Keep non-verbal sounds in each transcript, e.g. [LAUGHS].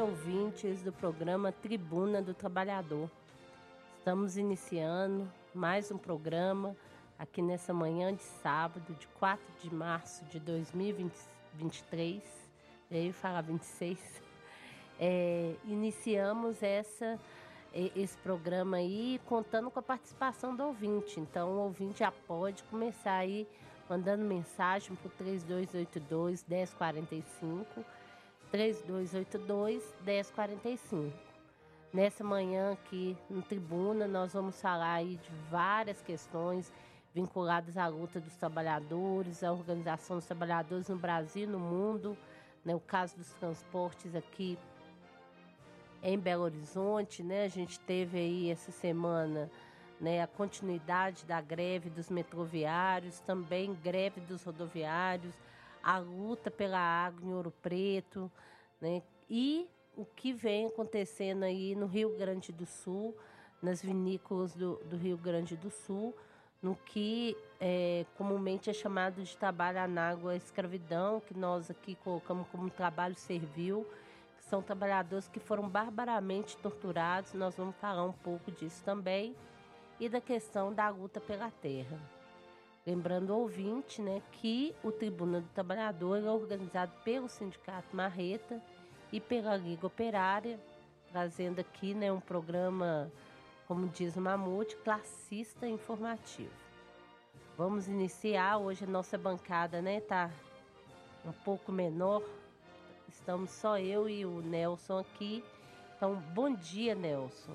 ouvintes do programa Tribuna do Trabalhador. Estamos iniciando mais um programa aqui nessa manhã de sábado, de 4 de março de 2023. Eu ia falar 26. É, iniciamos essa, esse programa aí contando com a participação do ouvinte. Então, o ouvinte já pode começar aí mandando mensagem para o 3282 1045 3282 1045. Nessa manhã aqui no Tribuna, nós vamos falar aí de várias questões vinculadas à luta dos trabalhadores, à organização dos trabalhadores no Brasil e no mundo, né? o caso dos transportes aqui em Belo Horizonte, né? A gente teve aí essa semana né, a continuidade da greve dos metroviários, também greve dos rodoviários, a luta pela água em Ouro Preto, né, e o que vem acontecendo aí no Rio Grande do Sul, nas vinícolas do, do Rio Grande do Sul, no que é, comumente é chamado de trabalho análogo à escravidão, que nós aqui colocamos como trabalho servil, que são trabalhadores que foram barbaramente torturados, nós vamos falar um pouco disso também, e da questão da luta pela terra. Lembrando ao ouvinte né, que o Tribuna do Trabalhador é organizado pelo Sindicato Marreta e pela Liga Operária, trazendo aqui né, um programa, como diz o Mamute, classista informativo. Vamos iniciar hoje a nossa bancada, né? Tá um pouco menor. Estamos só eu e o Nelson aqui. Então, bom dia, Nelson.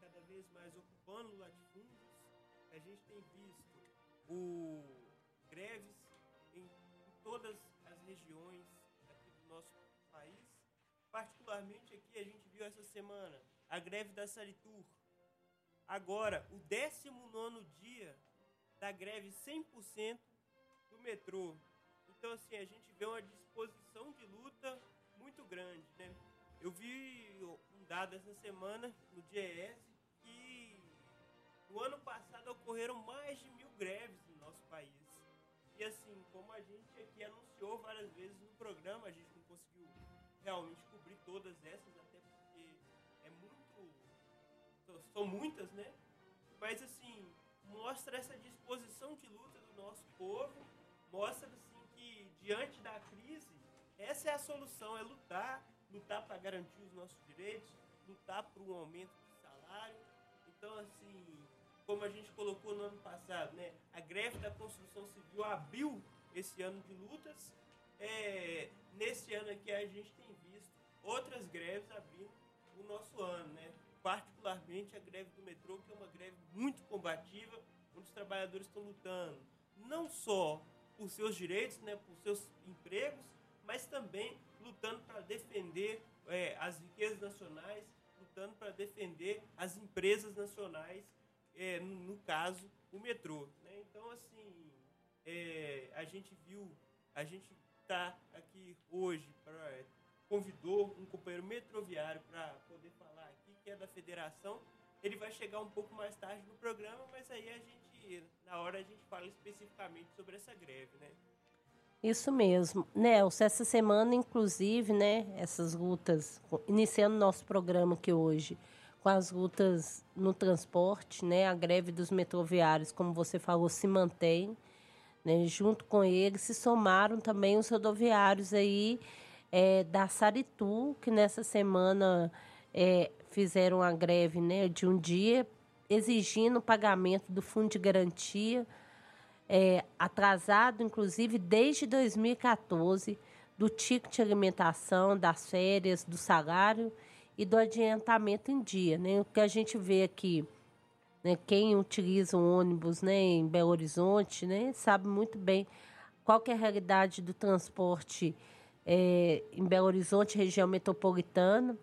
Cada vez mais ocupando latifúndios, a gente tem visto o greves em, em todas as regiões aqui do nosso país. Particularmente aqui a gente viu essa semana a greve da Saritur. Agora, o 19 dia da greve 100% do metrô. Então, assim, a gente vê uma disposição de luta muito grande, né? Eu vi dado essa semana no DIES que no ano passado ocorreram mais de mil greves no nosso país. E assim, como a gente aqui anunciou várias vezes no programa, a gente não conseguiu realmente cobrir todas essas, até porque é muito. São muitas, né? Mas assim, mostra essa disposição de luta do nosso povo, mostra assim que diante da crise, essa é a solução, é lutar, lutar para garantir os nossos direitos, lutar por um aumento de salário. Então, assim, como a gente colocou no ano passado, né, a greve da construção civil abriu esse ano de lutas. É, nesse ano aqui a gente tem visto outras greves abrindo o nosso ano, né? particularmente a greve do metrô, que é uma greve muito combativa, onde os trabalhadores estão lutando não só por seus direitos, né, por seus empregos, mas também lutando para defender é, as riquezas nacionais lutando para defender as empresas nacionais, é, no, no, caso, o metrô. Né? Então, assim, é, a gente viu, a gente está aqui hoje, pra, convidou um companheiro metroviário para poder falar aqui, que é da federação. Ele vai chegar um pouco mais tarde no programa, mas aí a gente, na hora, a gente fala especificamente sobre essa greve, né? Isso mesmo. Nelson, essa semana, inclusive, né, essas lutas, iniciando nosso programa aqui hoje, com as lutas no transporte, né, a greve dos metroviários, como você falou, se mantém. Né, junto com eles se somaram também os rodoviários aí é, da Saritu, que nessa semana é, fizeram a greve né, de um dia, exigindo o pagamento do fundo de garantia é, atrasado, inclusive, desde 2014, do ticket de alimentação, das férias, do salário e do adiantamento em dia. Né? O que a gente vê aqui, né, quem utiliza o ônibus né, em Belo Horizonte né, sabe muito bem qual é a realidade do transporte é, em Belo Horizonte, região metropolitana.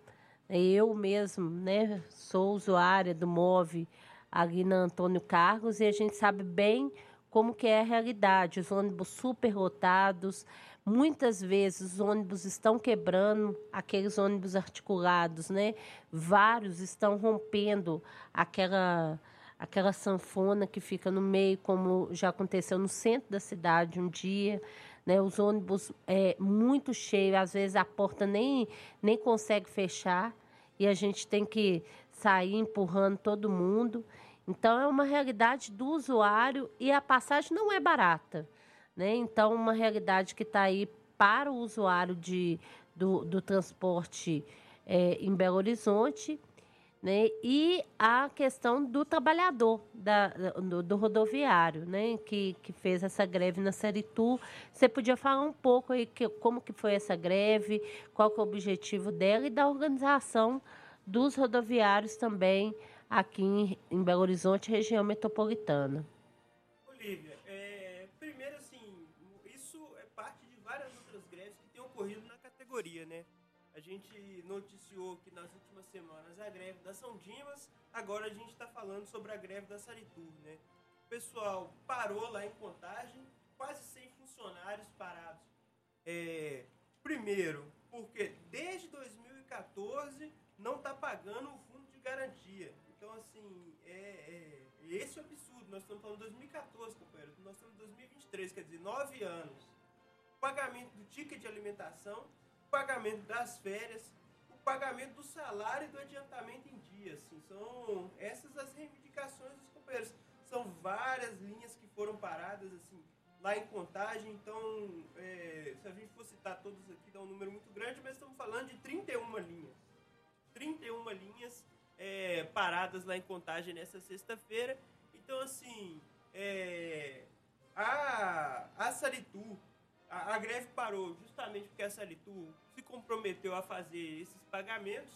Eu mesmo né, sou usuária do MOVE ali na Antônio Carlos e a gente sabe bem como que é a realidade, os ônibus superlotados, Muitas vezes os ônibus estão quebrando, aqueles ônibus articulados, né? Vários estão rompendo aquela aquela sanfona que fica no meio, como já aconteceu no centro da cidade um dia. Né, os ônibus é, muito cheios, às vezes a porta nem, nem consegue fechar e a gente tem que sair empurrando todo mundo. Então, é uma realidade do usuário e a passagem não é barata. Né? Então, uma realidade que está aí para o usuário de, do, do transporte é, em Belo Horizonte né? E a questão do trabalhador da, do, do, rodoviário, né? Que, que fez essa greve na Seritu. Você podia falar um pouco aí que, como que foi essa greve, qual que é o objetivo dela e da organização dos rodoviários também aqui em, em Belo Horizonte, região metropolitana. Olivia, é, primeiro assim, isso é parte de várias outras greves que têm ocorrido na categoria, né? A gente noticiou que nas últimas semanas a greve da São Dimas, agora a gente está falando sobre a greve da Saritur, né? O pessoal parou lá em Contagem, quase 100 funcionários parados. É, primeiro, porque desde 2014 não está pagando o fundo de garantia. Então, assim, é, é, esse é o absurdo. Nós estamos falando de 2014, companheiro. Nós estamos em 2023, quer dizer, nove anos. Pagamento do ticket de alimentação pagamento das férias, o pagamento do salário e do adiantamento em dia. Assim, são essas as reivindicações dos companheiros. São várias linhas que foram paradas assim lá em contagem. Então, é, se a gente for citar todos aqui, dá um número muito grande, mas estamos falando de 31 linhas. 31 linhas é, paradas lá em contagem nessa sexta-feira. Então, assim, é, a, a Saritu, a, a, greve parou justamente porque a Saritu se comprometeu a fazer esses pagamentos,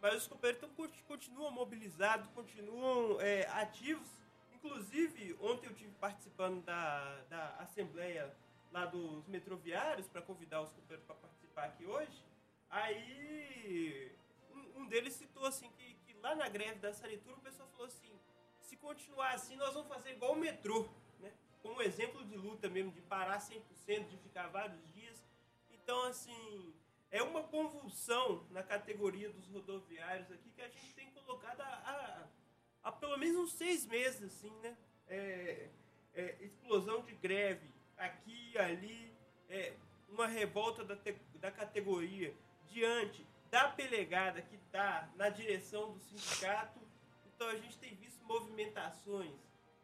mas os companheiros continuam mobilizados, continuam é, ativos. Inclusive, ontem eu estive participando da, da assembleia lá dos metroviários para convidar os companheiros para participar aqui hoje. Aí um, um deles citou assim que, lá na greve da Sanitura o pessoal falou assim: se continuar assim, nós vamos fazer igual o metrô, né? Como exemplo de luta mesmo, de parar 100%, de ficar vários dias. Então, assim, é uma convulsão na categoria dos rodoviários aqui que a gente tem colocado há, há, há pelo menos uns seis meses, assim, né? É, é, explosão de greve aqui e ali, é, uma revolta da, te, da categoria diante da pelegada que está na direção do sindicato. Então a gente tem visto movimentações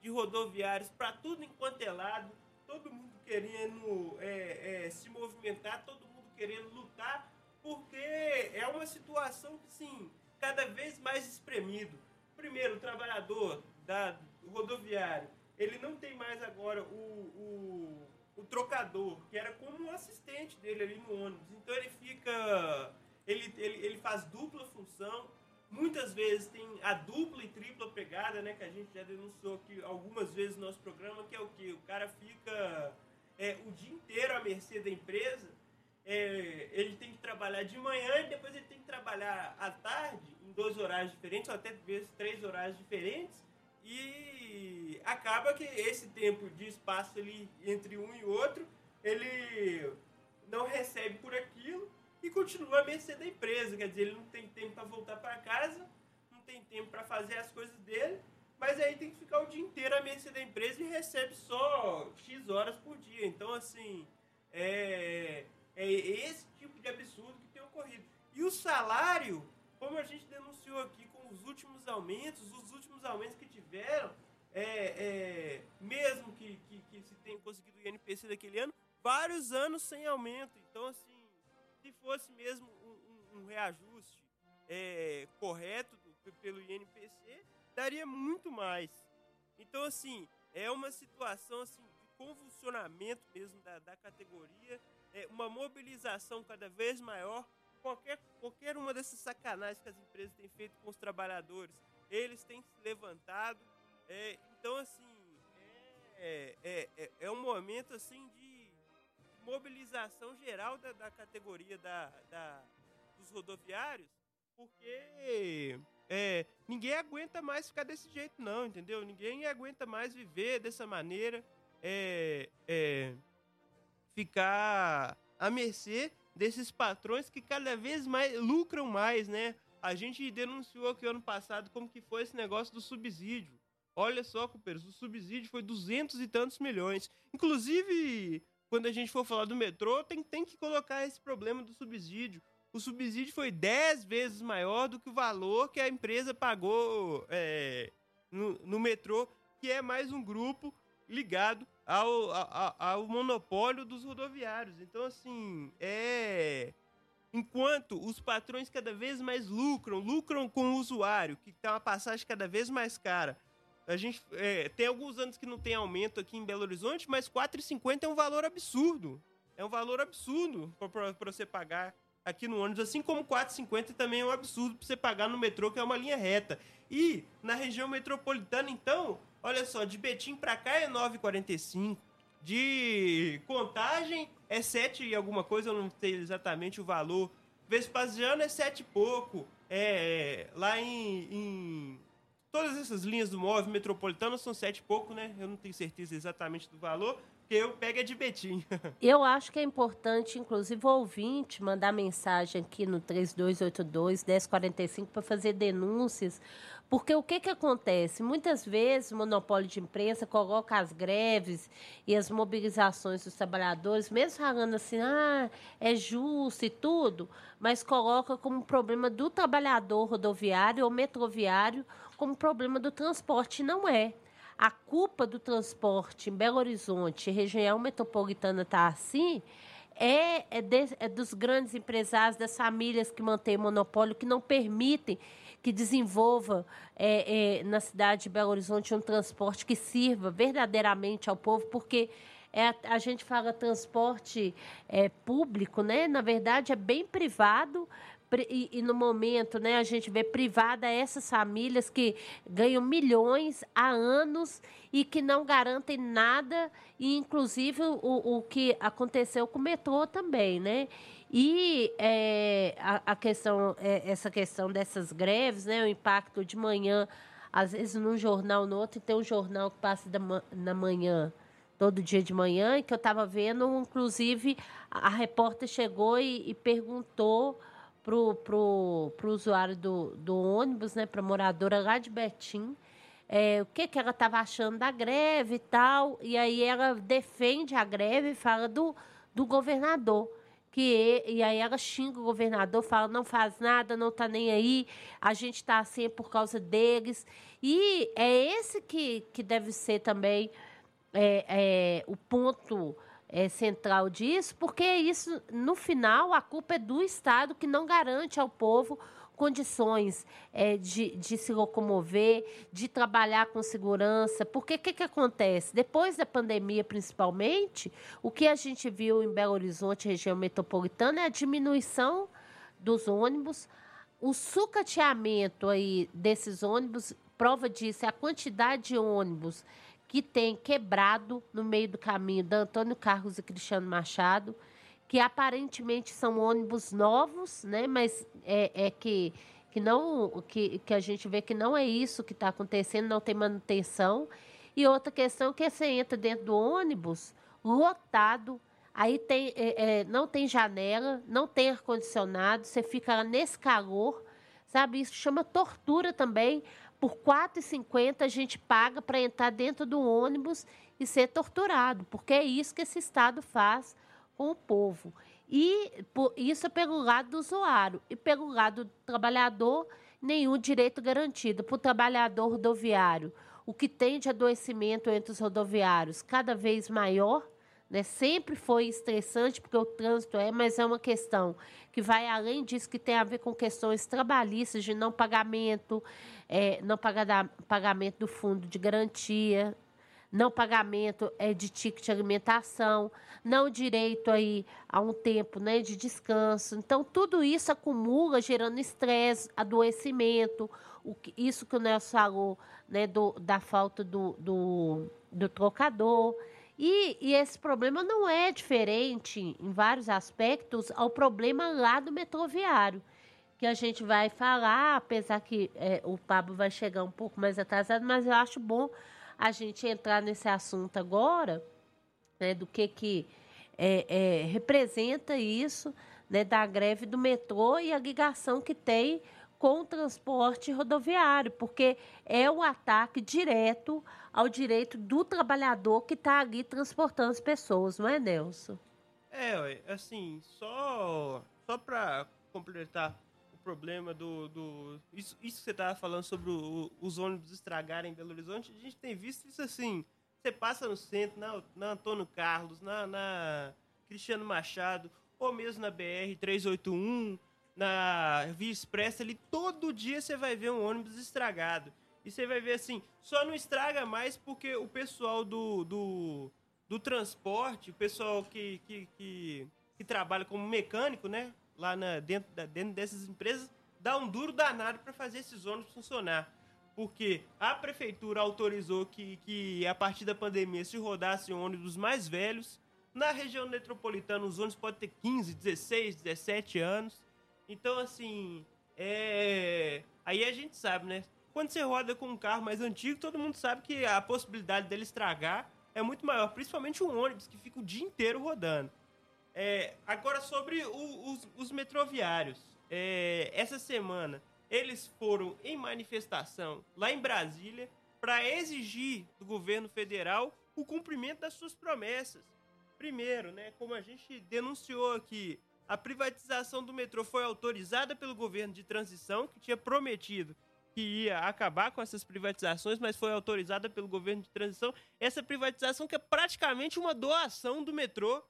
de rodoviários para tudo enquanto é lado, todo mundo querendo é, é, se movimentar, todo querendo lutar, porque é uma situação que, sim, cada vez mais espremido. Primeiro, o trabalhador da, do rodoviário, ele não tem mais agora o, o, o trocador, que era como um assistente dele ali no ônibus. Então ele fica. Ele, ele, ele faz dupla função. Muitas vezes tem a dupla e tripla pegada, né? Que a gente já denunciou aqui algumas vezes no nosso programa, que é o que? O cara fica é, o dia inteiro à mercê da empresa é, ele tem que trabalhar de manhã e depois ele tem que trabalhar à tarde, em dois horários diferentes, ou até vezes três horários diferentes, e acaba que esse tempo de espaço ali entre um e outro, ele não recebe por aquilo e continua a mercê da empresa, quer dizer, ele não tem tempo para voltar para casa, não tem tempo para fazer as coisas dele, mas aí tem que ficar o dia inteiro à mercê da empresa e recebe só X horas por dia. Então, assim, é, é esse tipo de absurdo que tem ocorrido. E o salário, como a gente denunciou aqui com os últimos aumentos, os últimos aumentos que tiveram, é, é, mesmo que, que, que, se tenha conseguido o INPC daquele ano, vários anos sem aumento. Então, assim, se fosse mesmo um, um, um reajuste é, correto do, pelo INPC, daria muito mais. Então, assim, é uma situação assim, de convulsionamento mesmo da, da categoria é, uma mobilização cada vez maior. Qualquer, qualquer uma dessas sacanagens que as empresas têm feito com os trabalhadores, eles têm se levantado. É, então, assim, é, é, é, é um momento assim de mobilização geral da, da categoria da, da, dos rodoviários, porque é, ninguém aguenta mais ficar desse jeito, não, entendeu? Ninguém aguenta mais viver dessa maneira. É, é, ficar à mercê desses patrões que cada vez mais lucram mais, né? A gente denunciou aqui ano passado como que foi esse negócio do subsídio. Olha só, companheiros, o subsídio foi duzentos e tantos milhões. Inclusive, quando a gente for falar do metrô, tem, tem que colocar esse problema do subsídio. O subsídio foi 10 vezes maior do que o valor que a empresa pagou é, no, no metrô, que é mais um grupo ligado ao, ao, ao, monopólio dos rodoviários. Então, assim, é. Enquanto os patrões cada vez mais lucram, lucram com o usuário, que tem uma passagem cada vez mais cara. A gente é, tem alguns anos que não tem aumento aqui em Belo Horizonte, mas R$ 4,50 é um valor absurdo. É um valor absurdo para você pagar aqui no ônibus, assim como 4,50 também é um absurdo para você pagar no metrô, que é uma linha reta. E na região metropolitana, então, olha só, de Betim para cá é 9,45. De Contagem é 7 e alguma coisa, eu não sei exatamente o valor. Vespasiano é 7 e pouco. É, lá em, em todas essas linhas do móvel metropolitano são 7 e pouco, né? Eu não tenho certeza exatamente do valor que eu pego é de Betim. [LAUGHS] eu acho que é importante, inclusive, o ouvinte mandar mensagem aqui no 3282 1045 para fazer denúncias. Porque o que, que acontece? Muitas vezes o monopólio de imprensa coloca as greves e as mobilizações dos trabalhadores, mesmo falando assim, ah, é justo e tudo, mas coloca como problema do trabalhador rodoviário ou metroviário como problema do transporte. Não é a culpa do transporte em Belo Horizonte, região metropolitana, está assim, é, é, de, é, dos grandes empresários, das famílias que mantêm monopólio, que não permitem que desenvolva é, é, na cidade de Belo Horizonte um transporte que sirva verdadeiramente ao povo, porque é, a gente fala transporte é, público, né? Na verdade, é bem privado, e, e, no momento, né, a gente vê privada essas famílias que ganham milhões há anos e que não garantem nada, e inclusive o, o que aconteceu com o metrô também, né? E é, a, a, questão, é, essa questão dessas greves, né, o impacto de manhã, às vezes num jornal, no outro, tem um jornal que passa da, na manhã todo dia de manhã, e que eu estava vendo, inclusive, a, a repórter chegou e, e perguntou pro, pro, pro usuário do, do ônibus, né, para moradora lá de Betim, é, o que, que ela estava achando da greve e tal. E aí ela defende a greve e fala do, do governador. Que, e aí ela xinga o governador, fala, não faz nada, não está nem aí, a gente está assim por causa deles. E é esse que, que deve ser também é, é, o ponto é, central disso, porque isso, no final, a culpa é do Estado que não garante ao povo condições é, de, de se locomover, de trabalhar com segurança. Porque o que, que acontece? Depois da pandemia, principalmente, o que a gente viu em Belo Horizonte, região metropolitana, é a diminuição dos ônibus, o sucateamento aí desses ônibus, prova disso é a quantidade de ônibus que tem quebrado no meio do caminho da Antônio Carlos e Cristiano Machado, que aparentemente são ônibus novos, né? Mas é, é que que não que, que a gente vê que não é isso que está acontecendo, não tem manutenção. E outra questão é que você entra dentro do ônibus lotado, aí tem, é, é, não tem janela, não tem ar-condicionado, você fica nesse calor, sabe? Isso chama tortura também, por R$ 4,50 a gente paga para entrar dentro do ônibus e ser torturado, porque é isso que esse Estado faz com o povo. E por, isso é pelo lado do usuário. E pelo lado do trabalhador, nenhum direito garantido. Para o trabalhador rodoviário, o que tem de adoecimento entre os rodoviários cada vez maior, né? sempre foi estressante, porque o trânsito é, mas é uma questão que vai além disso, que tem a ver com questões trabalhistas de não pagamento, é, não pagamento do fundo de garantia, não pagamento é, de ticket de alimentação, não direito aí a um tempo né, de descanso. Então, tudo isso acumula, gerando estresse, adoecimento, o que, isso que o Nelson falou, né, do, da falta do, do, do trocador. E, e, esse problema não é diferente, em vários aspectos, ao problema lá do metroviário, que a gente vai falar, apesar que é, o Pablo vai chegar um pouco mais atrasado, mas eu acho bom a gente entrar nesse assunto agora, né, do que que é, é, representa isso né, da greve do metrô e a ligação que tem com o transporte rodoviário, porque é um ataque direto ao direito do trabalhador que está ali transportando as pessoas, não é, Nelson? É, assim, só, só para completar problema do. do isso, isso que você estava falando sobre o, os ônibus estragarem em Belo Horizonte, a gente tem visto isso assim. Você passa no centro, na, na Antônio Carlos, na, na Cristiano Machado, ou mesmo na BR 381, na Via Expressa ali, todo dia você vai ver um ônibus estragado. E você vai ver assim, só não estraga mais porque o pessoal do, do, do transporte, o pessoal que, que, que, que trabalha como mecânico, né? Lá na, dentro, da, dentro dessas empresas, dá um duro danado para fazer esses ônibus funcionar. Porque a prefeitura autorizou que, que a partir da pandemia se rodassem ônibus mais velhos. Na região metropolitana, os ônibus podem ter 15, 16, 17 anos. Então, assim, é... aí a gente sabe, né? Quando você roda com um carro mais antigo, todo mundo sabe que a possibilidade dele estragar é muito maior, principalmente um ônibus que fica o dia inteiro rodando. É, agora, sobre o, os, os, metroviários. É, essa semana, eles foram em manifestação lá em Brasília para exigir do governo federal o cumprimento das suas promessas. Primeiro, né, como a gente denunciou aqui, a privatização do metrô foi autorizada pelo governo de transição, que tinha prometido que ia acabar com essas privatizações, mas foi autorizada pelo governo de transição. Essa privatização que é praticamente uma doação do metrô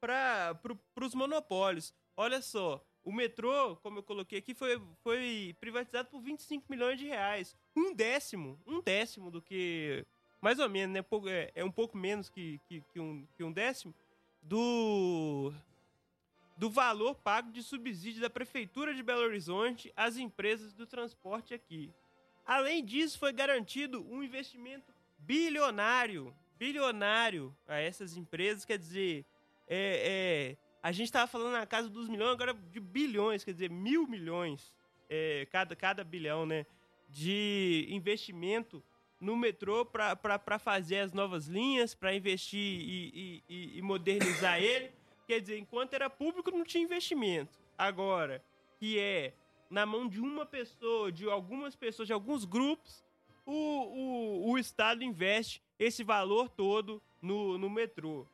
para pro, os monopólios. Olha só, o metrô, como eu coloquei aqui, foi, foi privatizado por 25 milhões de reais. Um décimo, um décimo do que. Mais ou menos, né? É, é um pouco menos que, que, que, um, que um décimo do, do valor pago de subsídio da Prefeitura de Belo Horizonte às empresas do transporte aqui. Além disso, foi garantido um investimento bilionário, bilionário a essas empresas, quer dizer, é, é a gente estava falando na casa dos milhões, agora de bilhões, quer dizer, mil milhões, é, cada, cada bilhão, né, de investimento no metrô para fazer as novas linhas, para investir e, e, e modernizar [LAUGHS] ele. Quer dizer, enquanto era público não tinha investimento. Agora, que é na mão de uma pessoa, de algumas pessoas, de alguns grupos, o, o, o Estado investe esse valor todo no, no metrô.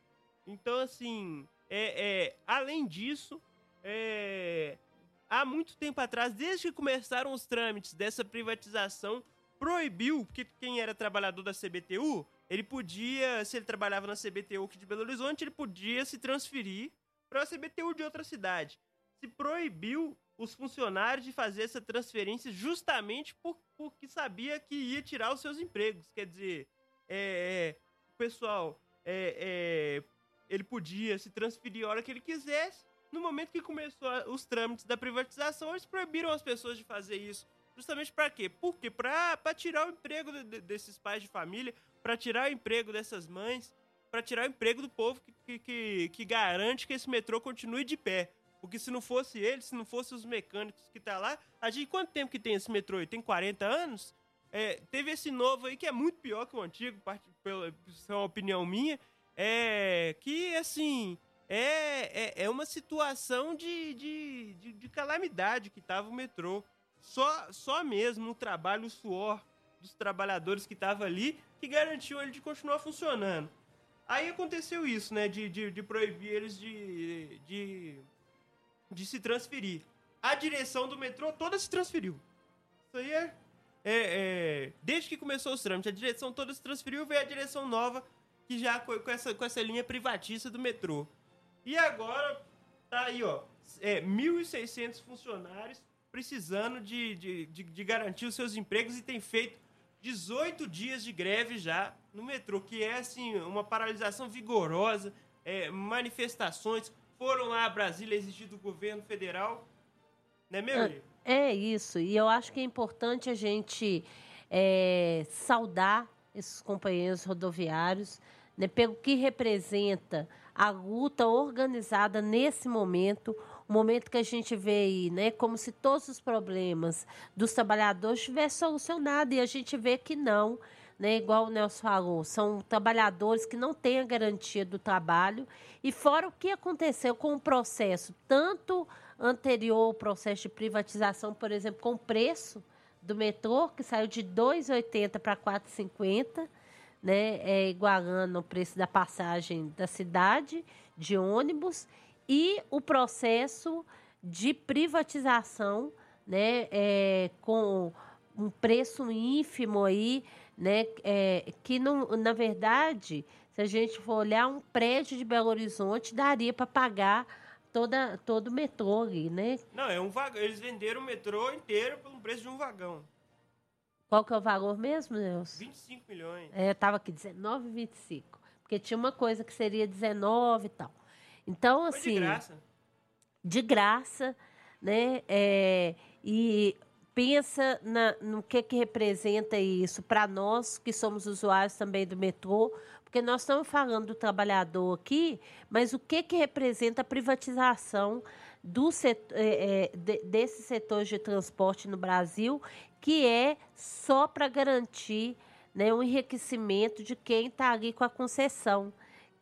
Então, assim, é, é além disso, é, há muito tempo atrás, desde que começaram os trâmites dessa privatização, proibiu, porque quem era trabalhador da CBTU ele podia, se ele trabalhava na CBTU aqui de Belo Horizonte, ele podia se transferir para a CBTU de outra cidade. Se proibiu os funcionários de fazer essa transferência justamente por, porque sabia que ia tirar os seus empregos. Quer dizer, é, é, pessoal, é, é ele podia se transferir a hora que ele quisesse. No momento que começou os trâmites da privatização, eles proibiram as pessoas de fazer isso. Justamente para quê? Porque para tirar o emprego de, de, desses pais de família, para tirar o emprego dessas mães, para tirar o emprego do povo que, que, que, garante que esse metrô continue de pé. Porque se não fosse ele, se não fosse os mecânicos que tá lá, a gente quanto tempo que tem esse metrô? Tem 40 anos? É, teve esse novo aí que é muito pior que o antigo, pela, é uma opinião minha, é que assim é, é, é uma situação de, de, de, de calamidade que tava o metrô. Só, só mesmo o trabalho, o suor dos trabalhadores que estavam ali que garantiu ele de continuar funcionando. Aí aconteceu isso, né? De, de, de proibir eles de, de, de se transferir. A direção do metrô toda se transferiu. Isso aí é, é, é, Desde que começou os trâmites, a direção toda se transferiu, veio a direção nova, que já com, essa, com essa linha privatista do metrô. E agora tá aí, ó. É, 1.600 funcionários precisando de, de, de, de garantir os seus empregos e tem feito 18 dias de greve já no metrô, que é assim, uma paralisação vigorosa, é, manifestações. Foram lá a Brasília exigir do governo federal. Né, meu é, é isso. E eu acho que é importante a gente é, saudar esses companheiros rodoviários, né, pelo que representa a luta organizada nesse momento, o momento que a gente vê aí, né, como se todos os problemas dos trabalhadores tivessem solucionado e a gente vê que não. né, igual o Nelson falou, são trabalhadores que não têm a garantia do trabalho. E fora o que aconteceu com o processo, tanto anterior ao processo de privatização, por exemplo, com o preço do metrô, que saiu de R$ 2,80 para R$ 4,50, né, é, igualando o preço da passagem da cidade de ônibus, e o processo de privatização, né, é, com um preço ínfimo aí, né, é, que não, na verdade, se a gente for olhar um prédio de Belo Horizonte, daria para pagar toda, todo o metrô ali, né? Não, é um vagão. Eles venderam o metrô inteiro pelo preço de um vagão. Qual que é o valor mesmo, Nelson? 25 milhões. É, tava aqui 19,25. Porque tinha uma coisa que seria 19 e tal. Então, Foi assim. de graça. De graça, né? É, e pensa na, no que, que representa isso para nós que somos usuários também do metrô, porque nós estamos falando do trabalhador aqui, mas o que, que representa a privatização do setor, é, é, de, desses setores de transporte no Brasil, que é só para garantir né, um enriquecimento de quem está ali com a concessão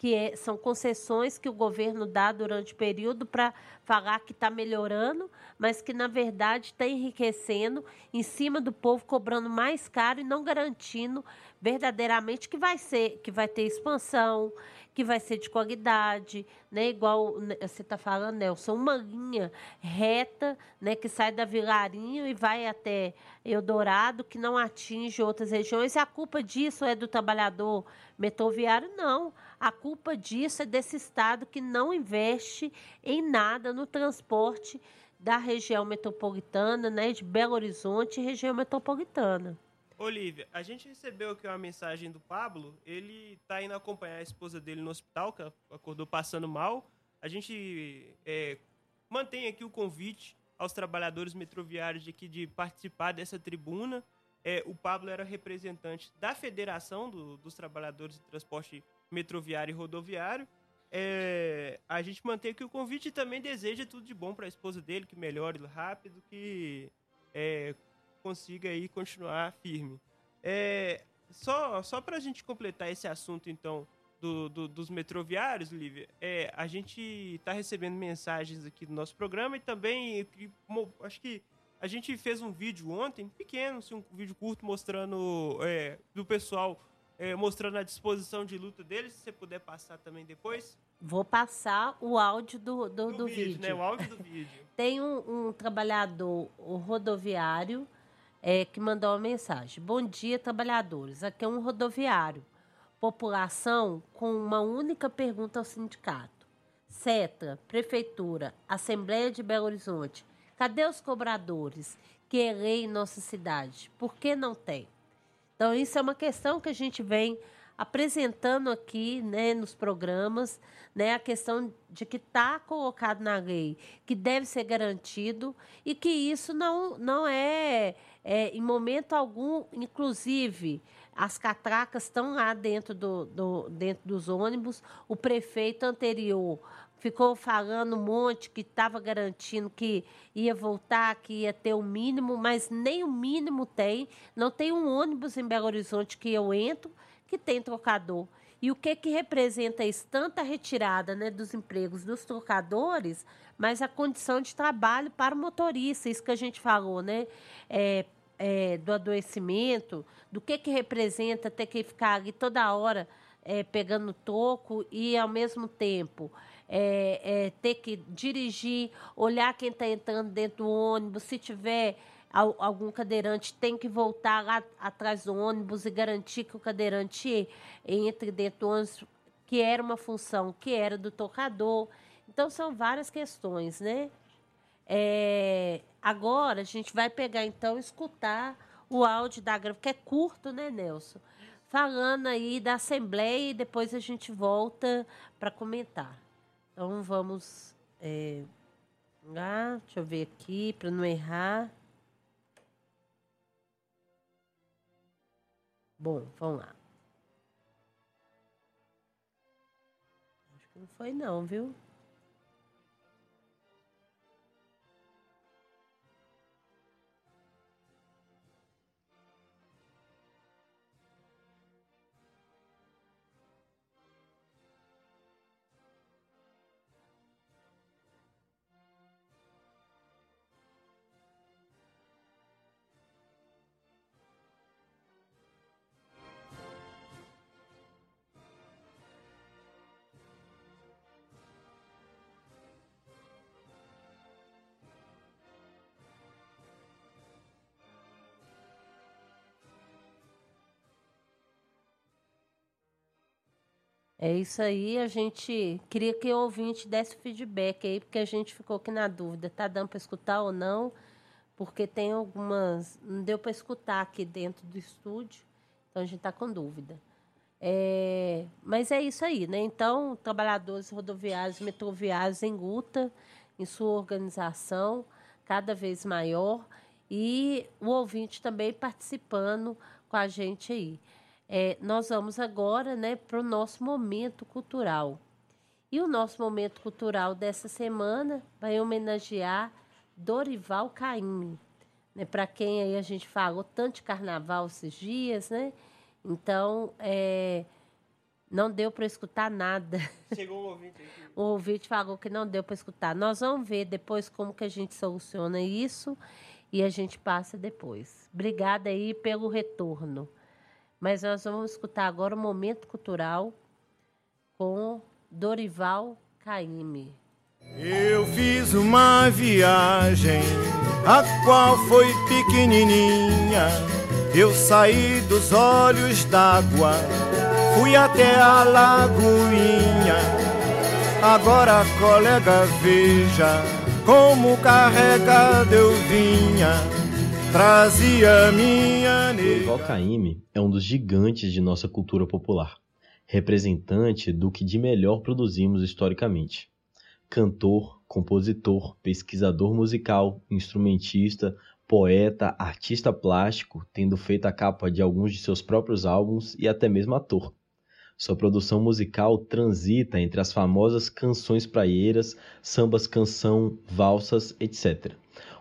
que é, são concessões que o governo dá durante o período para falar que está melhorando, mas que na verdade está enriquecendo em cima do povo, cobrando mais caro e não garantindo verdadeiramente que vai ser, que vai ter expansão, que vai ser de qualidade, né? Igual né, você está falando, Nelson, uma linha reta, né? Que sai da Vilarinho e vai até Eldorado, que não atinge outras regiões. E a culpa disso é do trabalhador metroviário? Não. A culpa disso é desse Estado que não investe em nada no transporte da região metropolitana, né, de Belo Horizonte e região metropolitana. Olivia, a gente recebeu aqui uma mensagem do Pablo. Ele está indo acompanhar a esposa dele no hospital, que acordou passando mal. A gente é, mantém aqui o convite aos trabalhadores metroviários de aqui de participar dessa tribuna. É, o Pablo era representante da Federação do, dos Trabalhadores de Transporte Metroviário e Rodoviário. É, a gente mantém aqui o convite e também deseja tudo de bom para a esposa dele, que melhore rápido, que é, consiga aí continuar firme. É, só só para a gente completar esse assunto, então, do, do, dos metroviários, Lívia, é, a gente está recebendo mensagens aqui do nosso programa e também, acho que a gente fez um vídeo ontem, pequeno, assim, um vídeo curto, mostrando é, do pessoal, é, mostrando a disposição de luta deles. Se você puder passar também depois. Vou passar o áudio do, do, do, do vídeo, vídeo. Né? O áudio do vídeo. [LAUGHS] Tem um, um trabalhador rodoviário é, que mandou uma mensagem. Bom dia, trabalhadores. Aqui é um rodoviário. População com uma única pergunta ao sindicato. CETA, Prefeitura, Assembleia de Belo Horizonte Cadê os cobradores que lei em nossa cidade? Por que não tem? Então, isso é uma questão que a gente vem apresentando aqui né, nos programas, né, a questão de que está colocado na lei, que deve ser garantido e que isso não, não é, é em momento algum, inclusive, as catracas estão lá dentro, do, do, dentro dos ônibus, o prefeito anterior ficou falando um monte que estava garantindo que ia voltar, que ia ter o mínimo, mas nem o mínimo tem. Não tem um ônibus em Belo Horizonte que eu entro que tem trocador. E o que, que representa isso? Tanta retirada né, dos empregos dos trocadores, mas a condição de trabalho para o motorista, isso que a gente falou, né? É, é, do adoecimento, do que, que representa ter que ficar ali toda hora é, pegando toco e, ao mesmo tempo, é, é, ter que dirigir, olhar quem está entrando dentro do ônibus, se tiver algum cadeirante tem que voltar lá atrás do ônibus e garantir que o cadeirante entre dentro do ônibus, que era uma função que era do tocador. Então, são várias questões, né? É, agora, a gente vai pegar, então, escutar o áudio da greve, que é curto, né, Nelson? Falando aí da Assembleia e depois a gente volta para comentar. Então vamos é, lá, deixa eu ver aqui para não errar. Bom, vamos lá. Acho que não foi não, viu? É isso aí, a gente queria que o ouvinte desse feedback aí, porque a gente ficou aqui na dúvida, tá dando para escutar ou não, porque tem algumas, não deu para escutar aqui dentro do estúdio, então a gente está com dúvida. É, mas é isso aí, né? Então, trabalhadores rodoviários, metroviários em luta, em sua organização, cada vez maior, e o ouvinte também participando com a gente aí. É, nós vamos agora né, para o nosso momento cultural. E o nosso momento cultural dessa semana vai homenagear Dorival Caymmi. Né, para quem aí a gente falou tanto de carnaval esses dias, né? Então, é, não deu para escutar nada. Chegou um ouvinte aqui. [LAUGHS] O ouvinte falou que não deu para escutar. Nós vamos ver depois como que a gente soluciona isso e a gente passa depois. Obrigada aí pelo retorno. Mas nós vamos escutar agora o Momento Cultural com Dorival Caymmi. Eu fiz uma viagem, a qual foi pequenininha. Eu saí dos olhos d'água, fui até a lagoinha. Agora, colega, veja como carregado eu vinha. Trazia minha Dorival Caymmi é um dos gigantes de nossa cultura popular, representante do que de melhor produzimos historicamente. Cantor, compositor, pesquisador musical, instrumentista, poeta, artista plástico, tendo feito a capa de alguns de seus próprios álbuns e até mesmo ator. Sua produção musical transita entre as famosas canções praieiras, sambas canção, valsas, etc.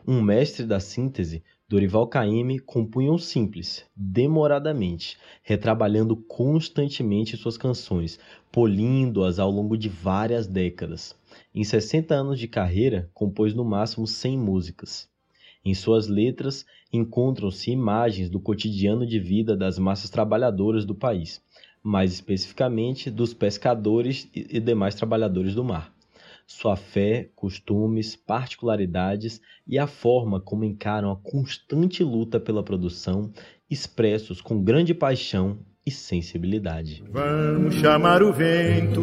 Um mestre da síntese, Dorival Caymmi compunha um simples, demoradamente, retrabalhando constantemente suas canções, polindo-as ao longo de várias décadas. Em 60 anos de carreira, compôs no máximo 100 músicas. Em suas letras encontram-se imagens do cotidiano de vida das massas trabalhadoras do país, mais especificamente dos pescadores e demais trabalhadores do mar. Sua fé, costumes, particularidades e a forma como encaram a constante luta pela produção, expressos com grande paixão e sensibilidade. Vamos chamar o vento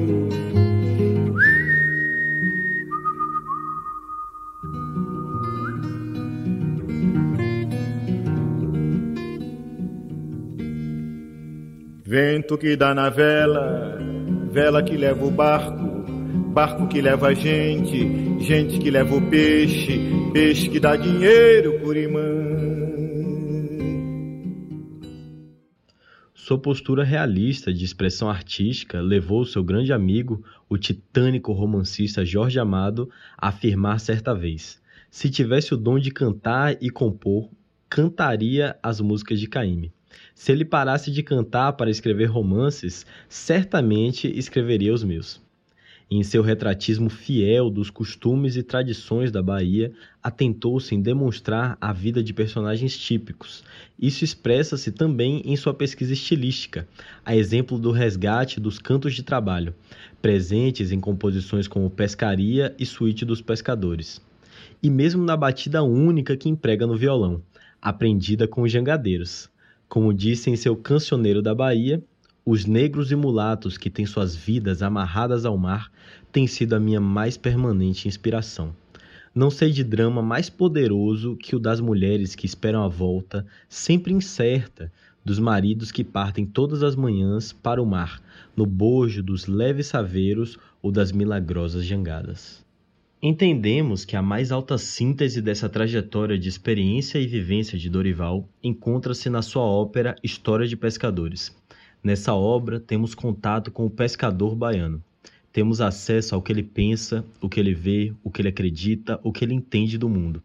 Vento que dá na vela, vela que leva o barco, barco que leva gente, gente que leva o peixe, peixe que dá dinheiro, curimã. Sua postura realista de expressão artística levou seu grande amigo, o titânico romancista Jorge Amado, a afirmar certa vez: se tivesse o dom de cantar e compor, cantaria as músicas de Caymmi. Se ele parasse de cantar para escrever romances, certamente escreveria os meus. Em seu retratismo fiel dos costumes e tradições da Bahia, atentou-se em demonstrar a vida de personagens típicos. Isso expressa-se também em sua pesquisa estilística, a exemplo do resgate dos cantos de trabalho, presentes em composições como Pescaria e Suíte dos Pescadores. E mesmo na batida única que emprega no violão, aprendida com os jangadeiros. Como disse em seu Cancioneiro da Bahia, os negros e mulatos que têm suas vidas amarradas ao mar têm sido a minha mais permanente inspiração. Não sei de drama mais poderoso que o das mulheres que esperam a volta, sempre incerta, dos maridos que partem todas as manhãs para o mar, no bojo dos leves saveiros ou das milagrosas jangadas. Entendemos que a mais alta síntese dessa trajetória de experiência e vivência de Dorival encontra-se na sua ópera História de Pescadores. Nessa obra, temos contato com o pescador baiano. Temos acesso ao que ele pensa, o que ele vê, o que ele acredita, o que ele entende do mundo.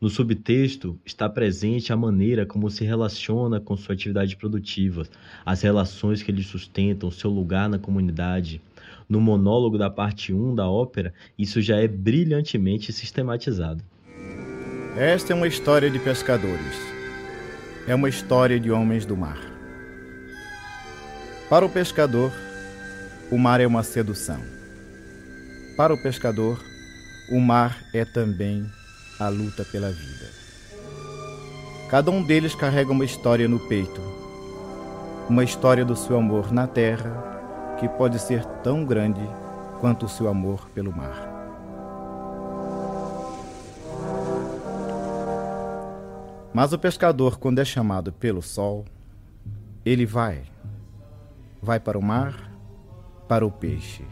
No subtexto está presente a maneira como se relaciona com sua atividade produtiva, as relações que ele sustentam, seu lugar na comunidade, no monólogo da parte 1 da ópera, isso já é brilhantemente sistematizado. Esta é uma história de pescadores. É uma história de homens do mar. Para o pescador, o mar é uma sedução. Para o pescador, o mar é também a luta pela vida. Cada um deles carrega uma história no peito, uma história do seu amor na terra que pode ser tão grande quanto o seu amor pelo mar. Mas o pescador, quando é chamado pelo sol, ele vai, vai para o mar, para o peixe.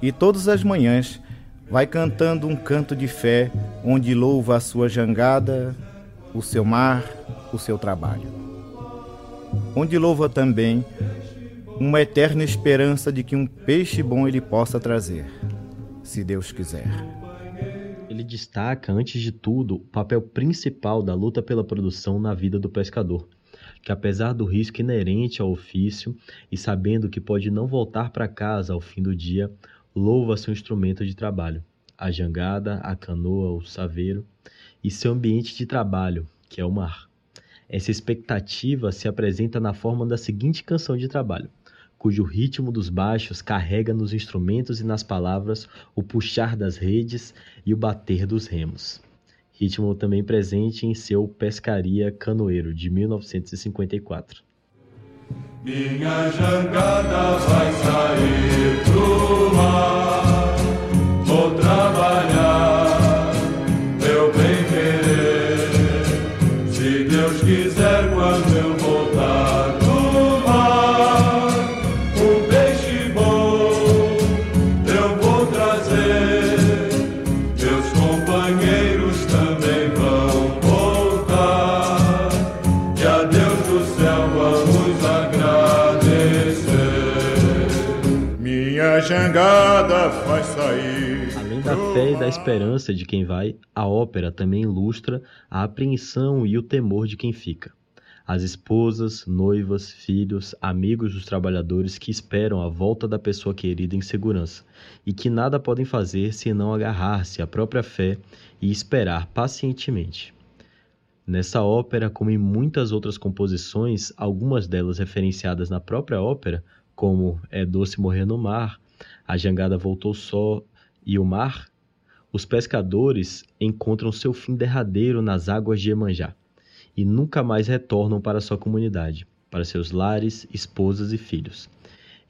E todas as manhãs vai cantando um canto de fé, onde louva a sua jangada, o seu mar, o seu trabalho. Onde louva também uma eterna esperança de que um peixe bom ele possa trazer, se Deus quiser. Ele destaca, antes de tudo, o papel principal da luta pela produção na vida do pescador, que apesar do risco inerente ao ofício e sabendo que pode não voltar para casa ao fim do dia, louva seu instrumento de trabalho, a jangada, a canoa, o saveiro, e seu ambiente de trabalho, que é o mar. Essa expectativa se apresenta na forma da seguinte canção de trabalho: cujo ritmo dos baixos carrega nos instrumentos e nas palavras o puxar das redes e o bater dos remos. Ritmo também presente em seu Pescaria Canoeiro, de 1954. Minha jangada vai sair pro mar, vou trabalhar, fé e da esperança de quem vai, a ópera também ilustra a apreensão e o temor de quem fica. As esposas, noivas, filhos, amigos dos trabalhadores que esperam a volta da pessoa querida em segurança e que nada podem fazer senão agarrar-se à própria fé e esperar pacientemente. Nessa ópera, como em muitas outras composições, algumas delas referenciadas na própria ópera, como É Doce Morrer no Mar, a jangada voltou só e o mar, os pescadores encontram seu fim derradeiro nas águas de Emanjá e nunca mais retornam para sua comunidade, para seus lares, esposas e filhos.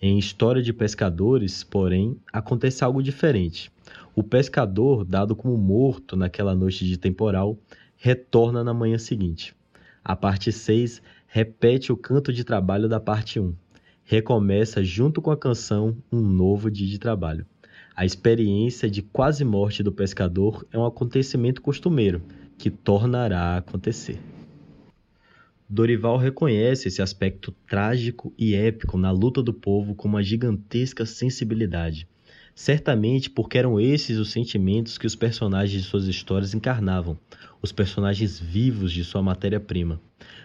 Em História de Pescadores, porém, acontece algo diferente. O pescador, dado como morto naquela noite de temporal, retorna na manhã seguinte. A parte 6 repete o canto de trabalho da parte 1 recomeça junto com a canção um novo dia de trabalho. A experiência de quase morte do pescador é um acontecimento costumeiro que tornará a acontecer. Dorival reconhece esse aspecto trágico e épico na luta do povo com uma gigantesca sensibilidade. Certamente porque eram esses os sentimentos que os personagens de suas histórias encarnavam, os personagens vivos de sua matéria-prima.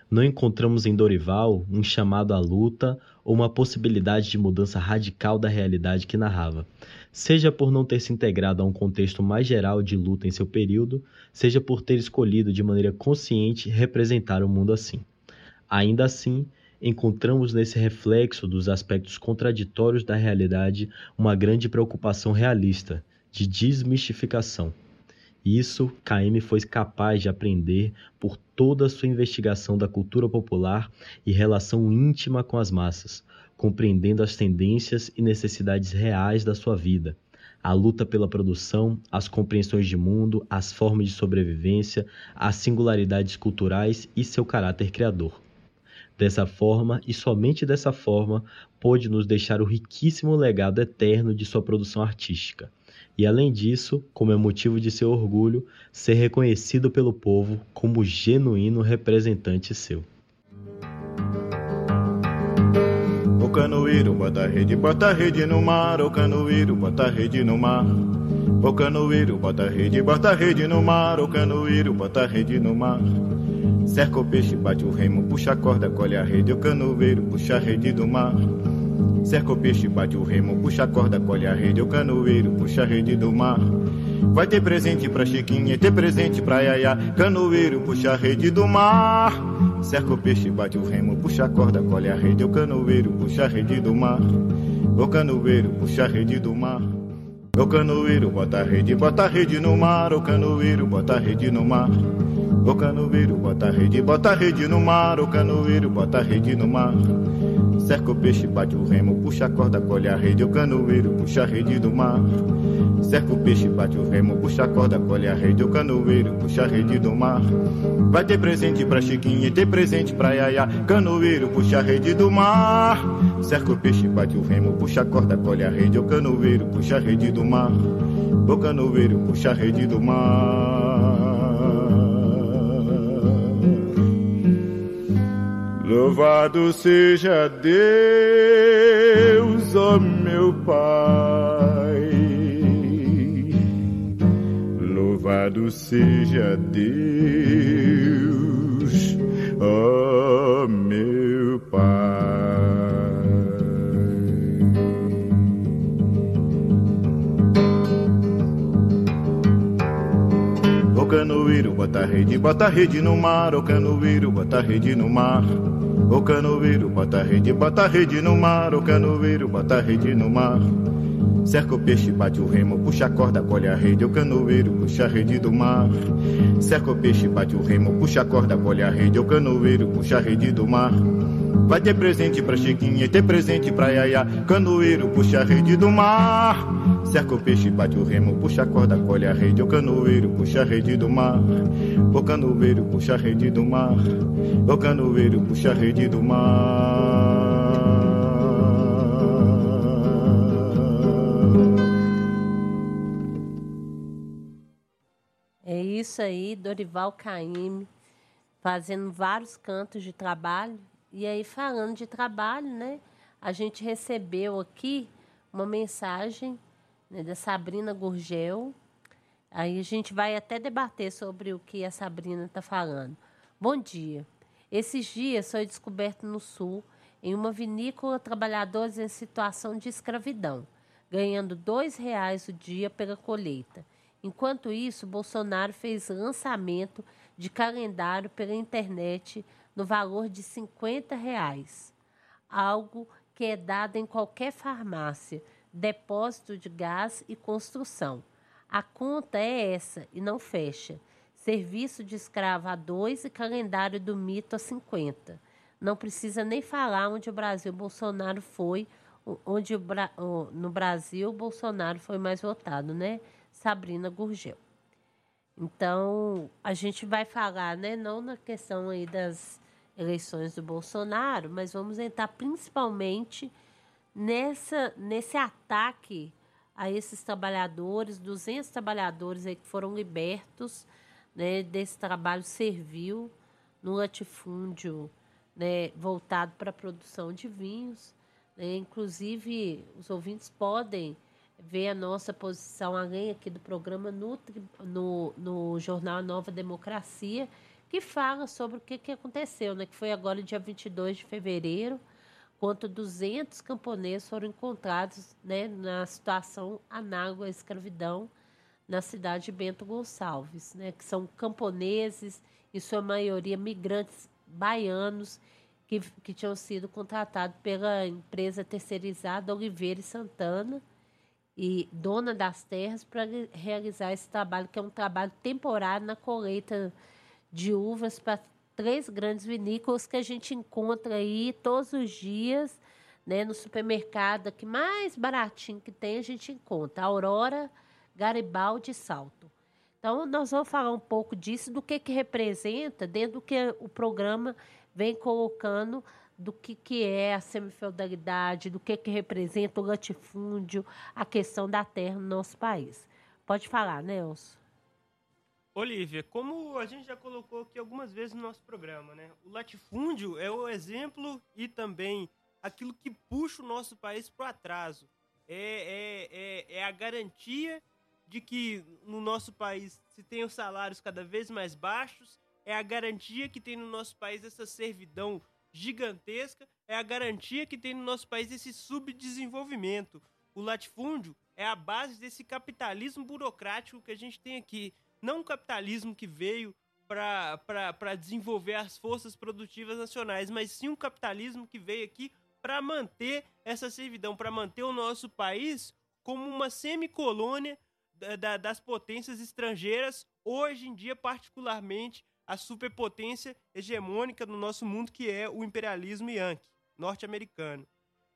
Não encontramos em Dorival um chamado à luta ou uma possibilidade de mudança radical da realidade que narrava, seja por não ter se integrado a um contexto mais geral de luta em seu período, seja por ter escolhido de maneira consciente representar o mundo assim. Ainda assim, encontramos nesse reflexo dos aspectos contraditórios da realidade uma grande preocupação realista, de desmistificação. Isso KM foi capaz de aprender por toda a sua investigação da cultura popular e relação íntima com as massas, compreendendo as tendências e necessidades reais da sua vida, a luta pela produção, as compreensões de mundo, as formas de sobrevivência, as singularidades culturais e seu caráter criador. Dessa forma, e somente dessa forma, pôde nos deixar o riquíssimo legado eterno de sua produção artística e, além disso, como é motivo de seu orgulho, ser reconhecido pelo povo como genuíno representante seu. O canoeiro bota rede, bota rede no mar, o canoeiro bota rede no mar. O canoeiro bota rede, bota rede no mar, o canoeiro bota rede no mar. Cerca o peixe, bate o remo, puxa a corda, colhe a rede, o canoeiro puxa a rede do mar. Cerca o peixe, bate o remo, puxa a corda, colhe a rede, o canoeiro, puxa a rede do mar. Vai ter presente pra Chiquinha, ter presente pra Yaya, canoeiro, puxa a rede do mar. Cerca o peixe, bate o remo, puxa a corda, colhe a rede, o canoeiro, puxa a rede do mar. O canoeiro, puxa a rede do mar. O canoeiro, bota a rede, bota a rede no mar, o canoeiro, bota a rede no mar. O canoeiro, bota a rede, bota a rede no mar, o canoeiro, bota a rede no mar. Cerca o peixe, bate o remo, puxa a corda, colhe a rede, o canoeiro puxa a rede do mar. Cerca o peixe, bate o remo, puxa a corda, colhe a rede, o canoeiro puxa a rede do mar. Vai ter presente pra Chiquinha e ter presente pra Yaya, canoeiro puxa a rede do mar. Cerca o peixe, bate o remo, puxa a corda, colhe a rede, o canoeiro puxa a rede do mar. O canoeiro puxa a rede do mar. Louvado seja Deus, ó meu Pai. Louvado seja Deus, ó meu Pai. O canoeiro bota rede, bota rede no mar, o canoeiro bota rede no mar. O canoeiro bota rede, bota rede no mar. O canoeiro bota rede no mar. Cerca o peixe, bate o remo, puxa a corda, colhe a rede. O canoeiro puxa a rede do mar. Cerca o peixe, bate o remo, puxa a corda, colhe a rede. O canoeiro puxa a rede do mar. Vai ter presente pra Chiquinha ter presente pra Yaya. Canoeiro puxa a rede do mar. Cerca o peixe, bate o remo, puxa a corda, colhe a rede. O canoeiro puxa a rede do mar. O canoeiro puxa a rede do mar. O canoeiro puxa a rede do mar. Isso aí, Dorival Caymmi, fazendo vários cantos de trabalho. E aí, falando de trabalho, né? A gente recebeu aqui uma mensagem né, da Sabrina Gurgel. Aí a gente vai até debater sobre o que a Sabrina está falando. Bom dia. Esses dias foi descoberto no Sul, em uma vinícola, trabalhadores em situação de escravidão, ganhando R$ reais o dia pela colheita. Enquanto isso, Bolsonaro fez lançamento de calendário pela internet no valor de 50 reais, algo que é dado em qualquer farmácia, depósito de gás e construção. A conta é essa e não fecha. Serviço de escravo a 2 e calendário do mito a 50. Não precisa nem falar onde o Brasil Bolsonaro foi, onde no Brasil Bolsonaro foi mais votado, né? Sabrina Gurgel. Então, a gente vai falar, né, não na questão aí das eleições do Bolsonaro, mas vamos entrar principalmente nessa, nesse ataque a esses trabalhadores, 200 trabalhadores aí que foram libertos né, desse trabalho servil no latifúndio né, voltado para a produção de vinhos. Né, inclusive, os ouvintes podem ver a nossa posição, além aqui do programa, no, no, no jornal Nova Democracia, que fala sobre o que, que aconteceu, né, que foi agora dia 22 de fevereiro, quanto 200 camponeses foram encontrados né, na situação análoga à escravidão na cidade de Bento Gonçalves, né, que são camponeses, em sua maioria migrantes baianos, que, que tinham sido contratados pela empresa terceirizada Oliveira e Santana, e dona das terras, para realizar esse trabalho, que é um trabalho temporário na colheita de uvas para três grandes vinícolas que a gente encontra aí todos os dias, né, no supermercado que mais baratinho que tem, a gente encontra Aurora, Garibaldi e Salto. Então, nós vamos falar um pouco disso, do que, que representa, dentro do que o programa vem colocando, do que, que é a semifeudalidade, do que, que representa o latifúndio, a questão da terra no nosso país. Pode falar, Nelson. Olivia, como a gente já colocou aqui algumas vezes no nosso programa, né? O latifúndio é o exemplo e também aquilo que puxa o nosso país para o atraso. É, é, é, é, a garantia de que no nosso país se os salários cada vez mais baixos, é a garantia que tem no nosso país essa servidão gigantesca, é a garantia que tem no nosso país esse subdesenvolvimento. O latifúndio é a base desse capitalismo burocrático que a gente tem aqui não um capitalismo que veio para desenvolver as forças produtivas nacionais, mas sim um capitalismo que veio aqui para manter essa servidão, para manter o nosso país como uma semicolônia da, das potências estrangeiras, hoje em dia, particularmente, a superpotência hegemônica no nosso mundo, que é o imperialismo yankee. norte-americano.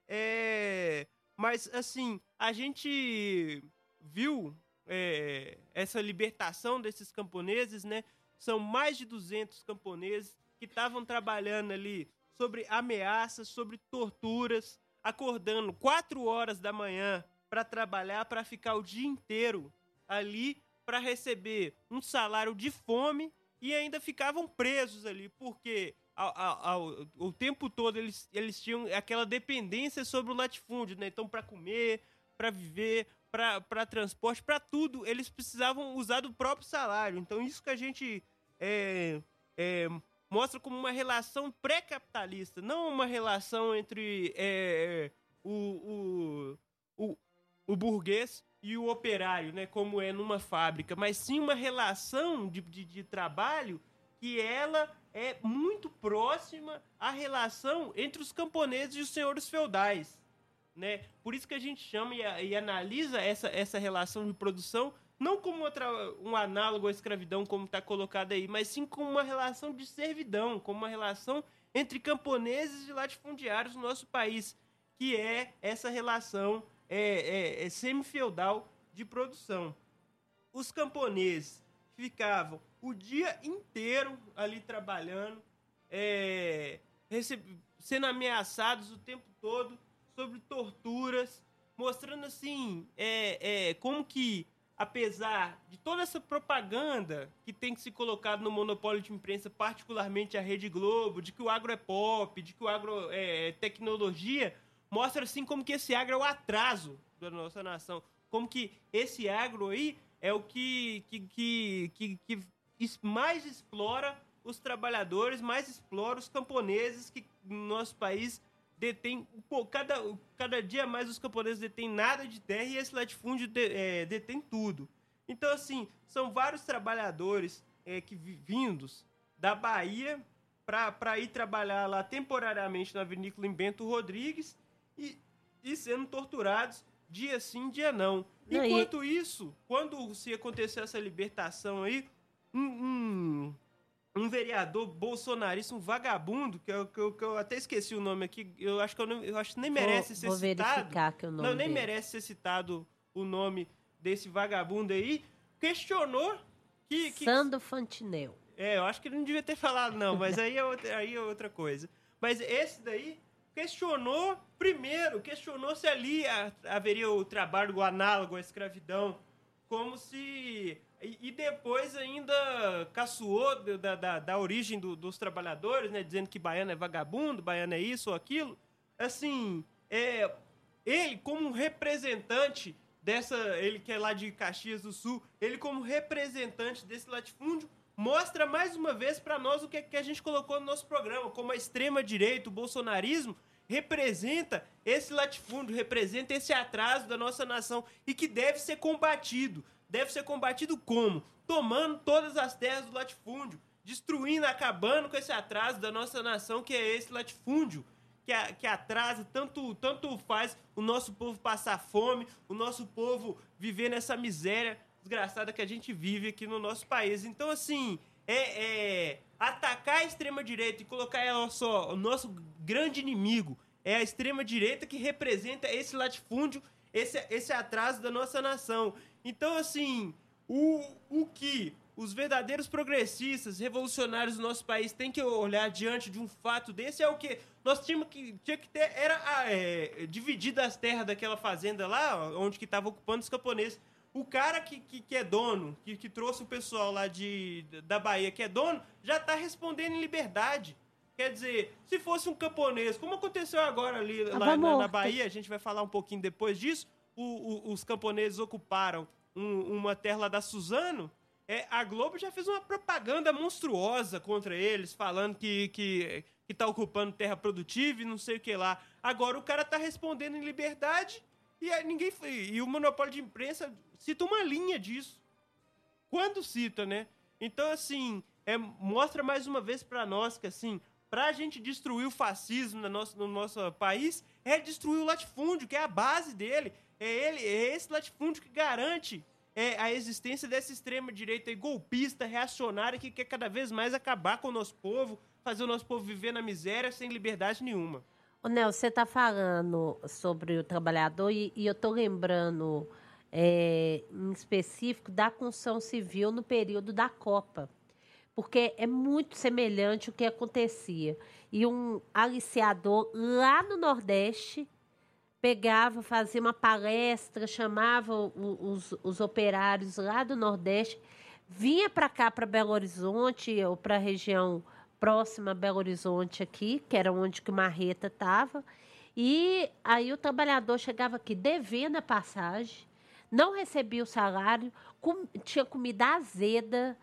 É, mas, assim, a gente viu é, essa libertação desses camponeses, né? São mais de 200 camponeses que estavam trabalhando ali sobre ameaças, sobre torturas, acordando 4 horas da manhã para trabalhar, para ficar o dia inteiro ali para receber um salário de fome e ainda ficavam presos ali, porque ao, ao, ao, o tempo todo eles, eles tinham aquela dependência sobre o latifúndio, né? Então, para comer, para viver, para transporte, para tudo, eles precisavam usar do próprio salário. Então, isso que a gente é, é, mostra como uma relação pré-capitalista, não uma relação entre é, o, o, o, o burguês e o operário, né, como é numa fábrica, mas sim uma relação de, de, de trabalho que ela é muito próxima à relação entre os camponeses e os senhores feudais. Né? Por isso que a gente chama e, e analisa essa, essa relação de produção não como outra, um análogo à escravidão, como está colocado aí, mas sim como uma relação de servidão, como uma relação entre camponeses e latifundiários no nosso país, que é essa relação é, é, é semi-feudal de produção. Os camponeses ficavam o dia inteiro ali trabalhando, é, sendo ameaçados o tempo todo sobre torturas, mostrando assim é, é, como que apesar de toda essa propaganda que tem que se colocado no monopólio de imprensa, particularmente a Rede Globo, de que o agro é pop, de que o agro é tecnologia, mostra assim como que esse agro é o atraso da nossa nação. Como que esse agro aí é o que, que, que, que, que mais explora os trabalhadores, mais explora os camponeses que no nosso país detém pô, cada, cada dia mais os camponeses detêm nada de terra e esse latifúndio de, é, detém tudo. Então, assim, são vários trabalhadores é, que vindos da Bahia para ir trabalhar lá temporariamente na vinícola em Bento Rodrigues e, e sendo torturados dia sim, dia não. Enquanto e... isso, quando se acontecer essa libertação aí, um, um um vereador bolsonarista, um vagabundo, que eu, que eu, que eu até esqueci o nome aqui, eu acho que eu, não, eu acho que nem merece vou, ser vou citado. Que o nome não, nem dele. merece ser citado o nome desse vagabundo aí. Questionou que. que Sando Fantinel. É, eu acho que ele não devia ter falado, não, mas aí é outra, aí é outra coisa. Mas esse daí questionou, primeiro, questionou se ali haveria o trabalho análogo à escravidão, como se e, depois ainda caçoou da, da, da origem do, dos trabalhadores, né? Dizendo que baiano é vagabundo, baiano é isso ou aquilo. Assim, é, ele como representante dessa... Ele que é lá de Caxias do Sul, ele como representante desse latifúndio, mostra mais uma vez para nós o que, que a gente colocou no nosso programa, como a extrema-direita, o bolsonarismo, representa esse latifúndio, representa esse atraso da nossa nação e que deve ser combatido deve ser combatido como? Tomando todas as terras do latifúndio, destruindo, acabando com esse atraso da nossa nação, que é esse latifúndio, que, a, que atrasa, tanto, tanto faz o nosso povo passar fome, o nosso povo viver nessa miséria desgraçada que a gente vive aqui no nosso país. Então, assim, é, é atacar a extrema-direita e colocar ela só, o nosso grande inimigo é a extrema-direita que representa esse latifúndio, esse, esse atraso da nossa nação. Então, assim, o, o que os verdadeiros progressistas, revolucionários do nosso país têm que olhar diante de um fato desse é o que nós tínhamos que tinha que ter era é, as terras daquela fazenda lá onde que estava ocupando os camponeses. O cara que, que, que é dono, que, que trouxe o pessoal lá de, da Bahia, que é dono, já está respondendo em liberdade. Quer dizer, se fosse um camponês, como aconteceu agora ali ah, lá na, na, Bahia, a gente vai falar um pouquinho depois disso, o, o, os camponeses ocuparam um, uma terra da Suzano, é, a Globo já fez uma propaganda monstruosa contra eles, falando que, que, que tá ocupando terra produtiva e não sei o que lá. Agora o cara tá respondendo em liberdade e ninguém e o monopólio de imprensa cita uma linha disso. Quando cita, né? Então assim, é, mostra mais uma vez para nós que assim, pra gente destruir o fascismo no nosso, no nosso país, é destruir o latifúndio, que é a base dele. É ele, é esse latifúndio que garante é, a existência dessa extrema direita golpista, reacionária, que quer cada vez mais acabar com o nosso povo, fazer o nosso povo viver na miséria sem liberdade nenhuma. Ô, Nel, você está falando sobre o trabalhador e, e eu estou lembrando, é, em específico, da construção civil no período da Copa. Porque é muito semelhante o que acontecia. E um aliciador lá no Nordeste pegava, fazia uma palestra, chamava os, os operários lá do Nordeste, vinha para cá, para Belo Horizonte, ou para a região próxima a Belo Horizonte aqui, que era onde que Marreta estava. E aí o trabalhador chegava aqui devendo a passagem, não recebia o salário, com, tinha comida azeda.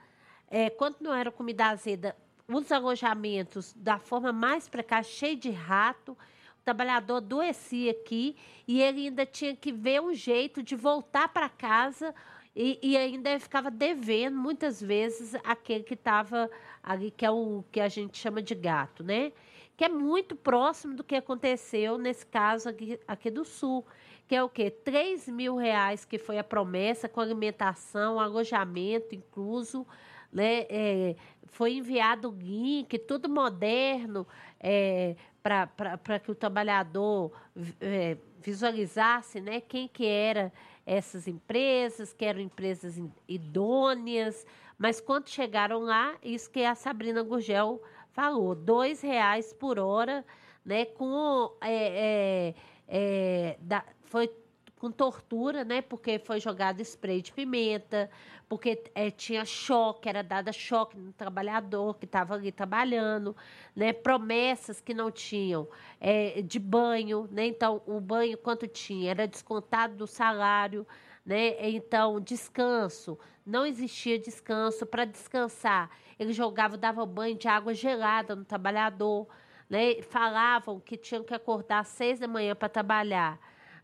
É, quando não era comida azeda, os alojamentos da forma mais precária, cheio de rato. O trabalhador adoecia aqui e ele ainda tinha que ver um jeito de voltar para casa e, e, ainda ficava devendo muitas vezes aquele que estava ali, que é o que a gente chama de gato, né? Que é muito próximo do que aconteceu nesse caso aqui, aqui do Sul, que é o quê? 3 mil reais que foi a promessa, com alimentação, alojamento incluso, né? É, foi enviado o link, tudo moderno, é, para que o trabalhador é, visualizasse né, quem que era essas empresas, que eram empresas idôneas, mas quando chegaram lá, isso que a Sabrina Gurgel falou, dois reais por hora, né, com é, é, é, da, foi com tortura, né, porque foi jogado spray de pimenta, porque é, tinha choque, era dada choque no trabalhador que estava ali trabalhando, né? Promessas que não tinham é, de banho, né? Então, o banho quanto tinha era descontado do salário, né? Então, descanso, não existia descanso para descansar. Ele jogava, dava banho de água gelada no trabalhador, né? Falavam que tinham que acordar às seis da manhã para trabalhar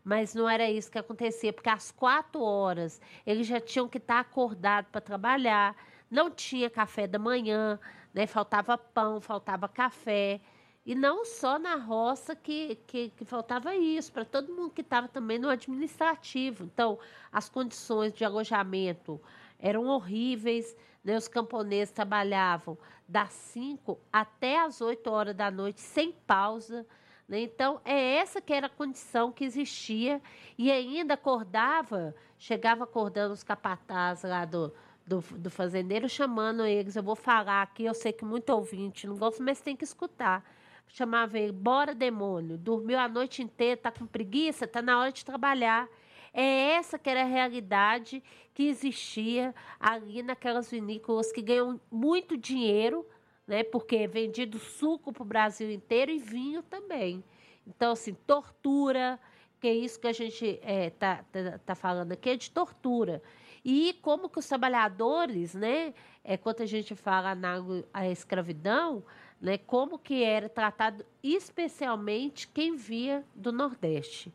mas não era isso que acontecia, porque às quatro horas eles já tinham que estar acordados para trabalhar, não tinha café da manhã, né? faltava pão, faltava café. E não só na roça que, que, que faltava isso, para todo mundo que estava também no administrativo. Então, as condições de alojamento eram horríveis, né? os camponeses trabalhavam das 5 até as 8 horas da noite, sem pausa. Né? Então, é essa que era a condição que existia. E ainda acordava, chegava acordando os capatazes lá do, do, do fazendeiro, chamando eles. Eu vou falar aqui, eu sei que muito ouvinte não gosta, mas tem que escutar. Chamava ele, bora demônio, dormiu a noite inteira, tá com preguiça, tá na hora de trabalhar. É essa que era a realidade que existia ali naquelas vinícolas que ganham muito dinheiro né? Porque é vendido suco para o Brasil inteiro e vinho também. Então, assim, tortura, que é isso que a gente está é, tá, tá, tá falando aqui, é de tortura. E como que os trabalhadores, né, é, quando a gente fala na a escravidão, né, como que era tratado especialmente quem via do Nordeste.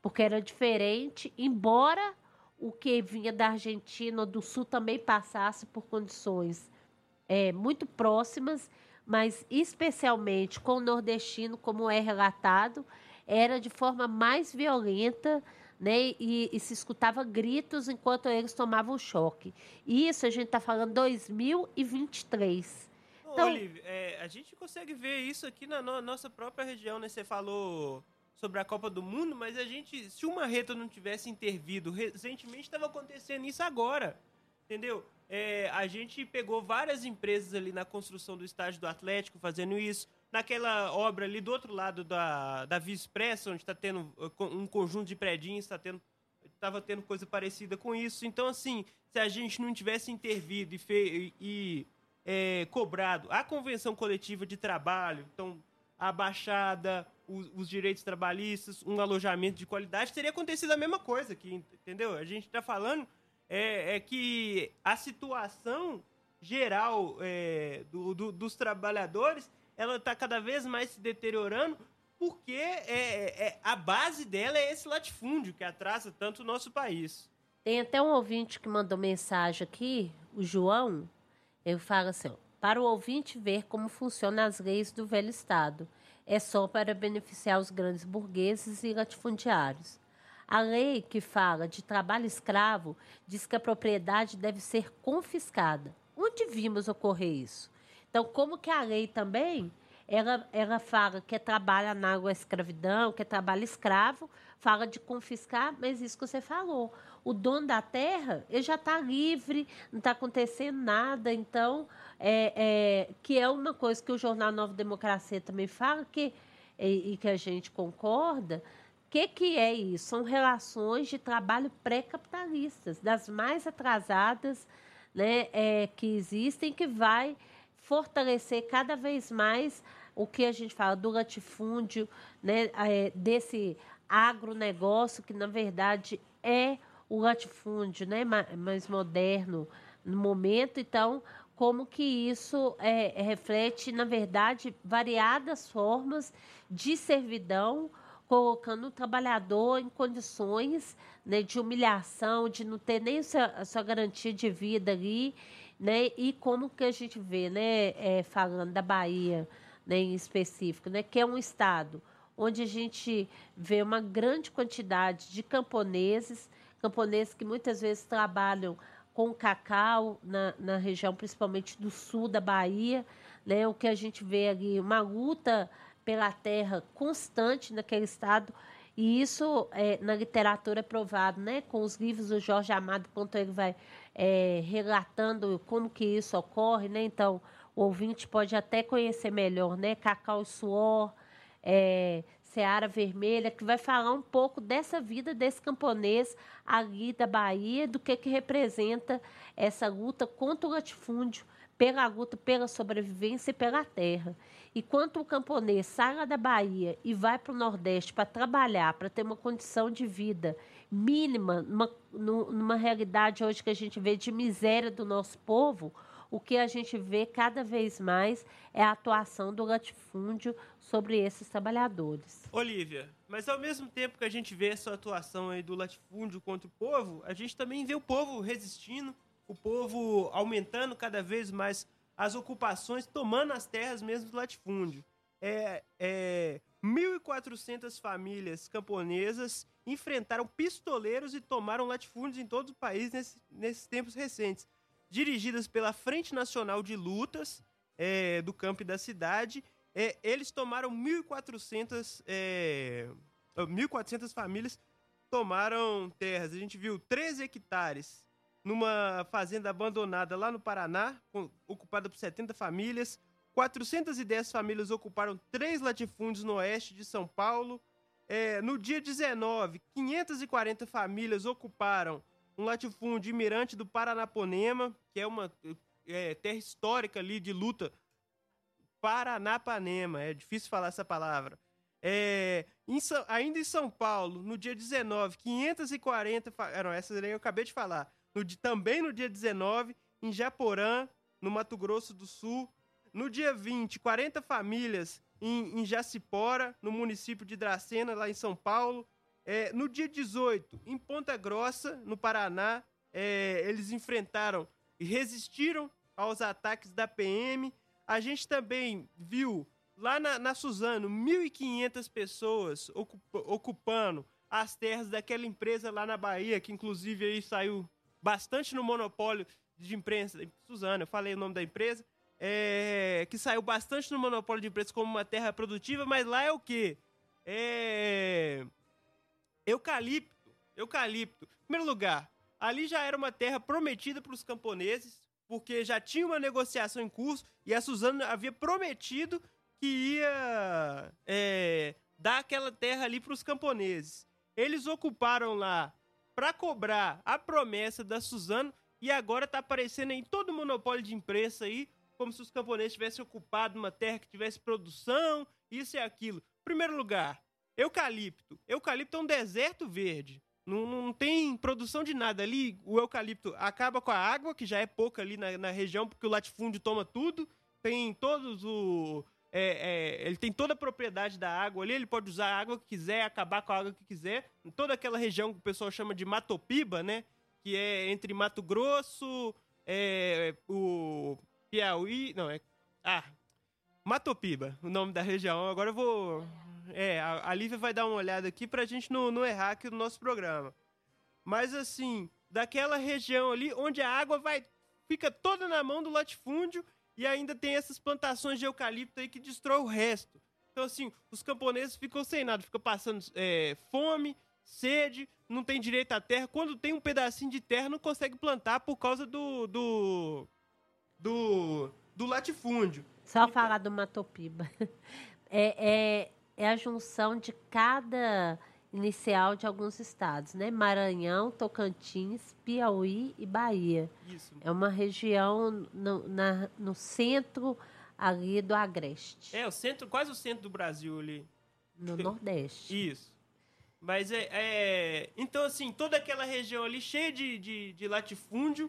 Porque era diferente, embora o que vinha da Argentina ou do Sul também passasse por condições é, muito próximas, mas especialmente com o nordestino, como é relatado, era de forma mais violenta, né? E, e se escutava gritos enquanto eles tomavam choque. Isso a gente está falando 2023. Então, Olivia, é, a gente consegue ver isso aqui na no, nossa própria região, né? Você falou sobre a Copa do Mundo, mas a gente, se o Marreta não tivesse intervido recentemente, estava acontecendo isso agora, entendeu? É, a gente pegou várias empresas ali na construção do estádio do Atlético fazendo isso. Naquela obra ali do outro lado da, da Via Expressa, onde está tendo uh, um conjunto de predinhos, está tendo estava tendo coisa parecida com isso. Então, assim, se a gente não tivesse intervido e, fe e é, cobrado a convenção coletiva de trabalho, então a baixada, os, os, direitos trabalhistas, um alojamento de qualidade, teria acontecido a mesma coisa aqui, entendeu? A gente está falando é, é é a situação geral é, do, do, dos trabalhadores ela está cada vez mais se deteriorando porque é, é, a base dela é esse latifúndio que atrasa tanto o nosso país. Tem até um ouvinte que mandou mensagem aqui, o João. Ele fala assim: ó, para o ouvinte ver como funcionam as leis do velho Estado, é só para beneficiar os grandes burgueses e latifundiários. A lei que fala de trabalho escravo diz que a propriedade deve ser confiscada. Onde vimos ocorrer isso? Então, como que a lei também ela, ela fala que trabalha na escravidão, que trabalha escravo, fala de confiscar, mas isso que você falou. O dono da terra, ele já está livre, não está acontecendo nada, então, é, é, que é uma coisa que o jornal Nova Democracia também fala, que, e, e que a gente concorda, que, que é isso? São relações de trabalho pré-capitalistas, das mais atrasadas né, é, que existem, que vai fortalecer cada vez mais o que a gente fala do latifúndio, né, é, desse agronegócio, que na verdade é o latifúndio né, mais moderno no momento. Então, como que isso é, reflete, na verdade, variadas formas de servidão, colocando o trabalhador em condições né, de humilhação, de não ter nem a sua, garantia de vida ali né? E como que a gente vê, né, é, falando da Bahia, né, em específico, né, que é um estado onde a gente vê uma grande quantidade de camponeses, camponeses que muitas vezes trabalham com cacau na, na região, principalmente do sul da Bahia, né? O que a gente vê ali, uma luta pela terra constante naquele estado, e isso é, na literatura é provado, né? Com os livros do Jorge Amado, quanto ele vai é, relatando como que isso ocorre, né? Então, o ouvinte pode até conhecer melhor, né? Cacau e Suor, é, Seara Vermelha, que vai falar um pouco dessa vida desse camponês ali da Bahia, do que, que representa essa luta contra o latifúndio, pela luta pela sobrevivência e pela terra. E quando o camponês sai lá da Bahia e vai para o Nordeste para trabalhar, para ter uma condição de vida mínima, numa, numa realidade hoje que a gente vê de miséria do nosso povo, o que a gente vê cada vez mais é a atuação do latifúndio sobre esses trabalhadores. Olívia, mas ao mesmo tempo que a gente vê essa atuação aí do latifúndio contra o povo, a gente também vê o povo resistindo, o povo aumentando cada vez mais as ocupações, tomando as terras mesmo do latifúndio. É, é, 1.400 famílias camponesas enfrentaram pistoleiros e tomaram latifúndios em todo o país nesse, nesses tempos recentes. Dirigidas pela Frente Nacional de Lutas é, do campo e da cidade, é, eles tomaram 1.400 é, 1.400 famílias tomaram terras. A gente viu 13 hectares numa fazenda abandonada lá no Paraná, ocupada por 70 famílias. 410 famílias ocuparam três latifúndios no oeste de São Paulo. É, no dia 19, 540 famílias ocuparam um latifúndio Mirante do Paranaponema, que é uma é, terra histórica ali de luta. Paranapanema, é difícil falar essa palavra. É, em, ainda em São Paulo, no dia 19, 540. Ah, não, essa daí eu acabei de falar. No, também no dia 19, em Japorã, no Mato Grosso do Sul. No dia 20, 40 famílias em, em Jacipora, no município de Dracena, lá em São Paulo. É, no dia 18, em Ponta Grossa, no Paraná, é, eles enfrentaram e resistiram aos ataques da PM. A gente também viu lá na, na Suzano 1.500 pessoas ocupando as terras daquela empresa lá na Bahia, que inclusive aí saiu bastante no monopólio de imprensa. Suzano, eu falei o nome da empresa. É, que saiu bastante no monopólio de imprensa como uma terra produtiva, mas lá é o quê? É. Eucalipto. Eucalipto. Em primeiro lugar, ali já era uma terra prometida para os camponeses, porque já tinha uma negociação em curso e a Suzana havia prometido que ia é, dar aquela terra ali para os camponeses. Eles ocuparam lá para cobrar a promessa da Suzano e agora está aparecendo em todo o monopólio de imprensa aí, como se os camponeses tivessem ocupado uma terra que tivesse produção, isso e aquilo. Primeiro lugar, eucalipto. Eucalipto é um deserto verde. Não, não tem produção de nada ali. O eucalipto acaba com a água, que já é pouca ali na, na região, porque o latifúndio toma tudo. Tem todos o. É, é, ele tem toda a propriedade da água ali, ele pode usar a água que quiser, acabar com a água que quiser. Em toda aquela região que o pessoal chama de Matopiba, né? Que é entre Mato Grosso, é, o Piauí. Não, é. Ah, Matopiba, o nome da região. Agora eu vou. É, a, Lívia vai dar uma olhada aqui pra gente não, não errar aqui no nosso programa. Mas assim, daquela região ali onde a água vai fica toda na mão do latifúndio e ainda tem essas plantações de eucalipto aí que destrói o resto. Então, assim, os camponeses ficam sem nada, ficam passando é, fome, sede, não tem direito à terra. Quando tem um pedacinho de terra, não consegue plantar por causa do. do. do, do latifúndio. Só então, falar do Matopiba. [LAUGHS] É, é, é a junção de cada inicial de alguns estados, né? Maranhão, Tocantins, Piauí e Bahia. Isso. É uma região no, na, no centro ali do Agreste. É, o centro, quase o centro do Brasil ali. No [LAUGHS] Nordeste. Isso. Mas é, é, Então, assim, toda aquela região ali cheia de, de, de latifúndio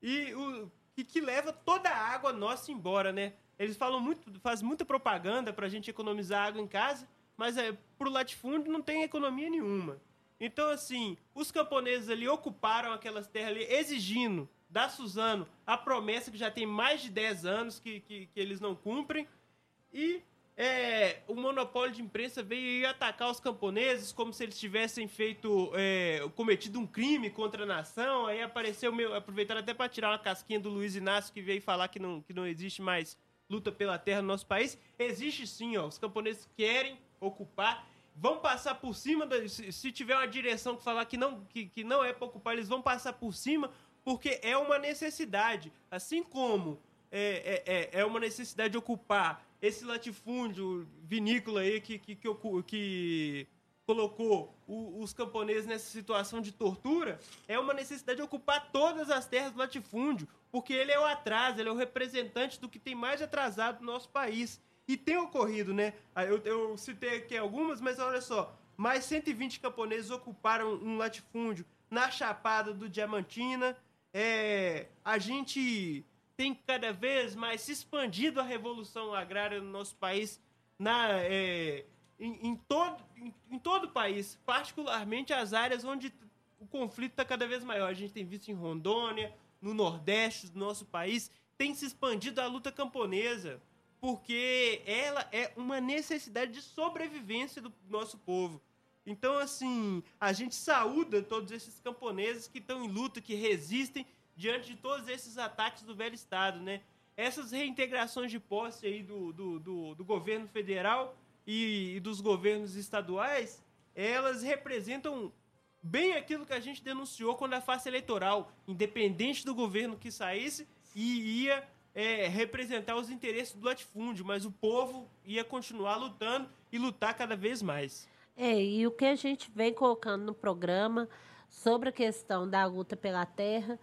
e o e que leva toda a água nossa embora, né? Eles falam muito, fazem muita propaganda para a gente economizar água em casa, mas é, pro latifúndio não tem economia nenhuma. Então, assim, os camponeses ali ocuparam aquelas terras ali, exigindo da Suzano a promessa que já tem mais de 10 anos que, que, que eles não cumprem. E é, o monopólio de imprensa veio atacar os camponeses como se eles tivessem feito, é, cometido um crime contra a nação. Aí apareceu, meu, aproveitaram até para tirar uma casquinha do Luiz Inácio, que veio falar que não, que não existe mais luta pela terra no nosso país. Existe sim, ó, os camponeses querem ocupar, vão passar por cima, da, se, se, tiver uma direção que falar que não, que, que não é para ocupar, eles vão passar por cima, porque é uma necessidade. Assim como é, é, é, é uma necessidade de ocupar esse latifúndio vinícola aí que, que, que, que colocou o, os camponeses nessa situação de tortura, é uma necessidade de ocupar todas as terras do latifúndio, porque ele é o atraso, ele é o representante do que tem mais atrasado no nosso país. E tem ocorrido, né? Ah, eu, eu citei aqui algumas, mas olha só, mais 120 camponeses ocuparam um latifúndio na Chapada do Diamantina. É, a gente tem cada vez mais se expandido a revolução agrária no nosso país, na, é, em, em, todo, em, em, todo o país, particularmente as áreas onde o conflito está cada vez maior. A gente tem visto em Rondônia, no Nordeste do nosso país, tem se expandido a luta camponesa, porque ela é uma necessidade de sobrevivência do nosso povo. Então, assim, a gente saúda todos esses camponeses que estão em luta, que resistem diante de todos esses ataques do velho Estado, né? Essas reintegrações de posse aí do, do, do, do governo federal e, e dos governos estaduais, elas representam bem aquilo que a gente denunciou quando a face eleitoral, independente do governo que saísse, e ia é, representar os interesses do latifúndio, mas o povo ia continuar lutando e lutar cada vez mais. É, e o que a gente vem colocando no programa sobre a questão da luta pela terra,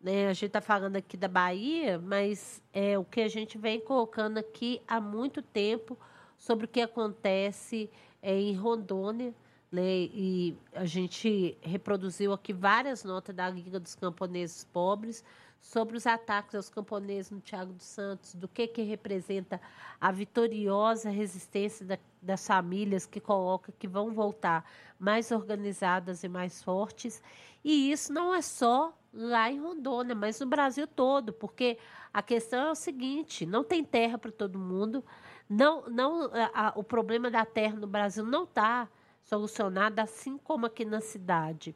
né? A gente está falando aqui da Bahia, mas é o que a gente vem colocando aqui há muito tempo sobre o que acontece é, em Rondônia, né? E a gente reproduziu aqui várias notas da Liga dos Camponeses Pobres sobre os ataques aos camponeses no Tiago dos Santos, do que, que representa a vitoriosa resistência da, das famílias que coloca que vão voltar mais organizadas e mais fortes. E isso não é só lá em Rondônia, mas no Brasil todo, porque a questão é o seguinte: não tem terra para todo mundo, não, não, a, a, o problema da terra no Brasil não está solucionado, assim como aqui na cidade.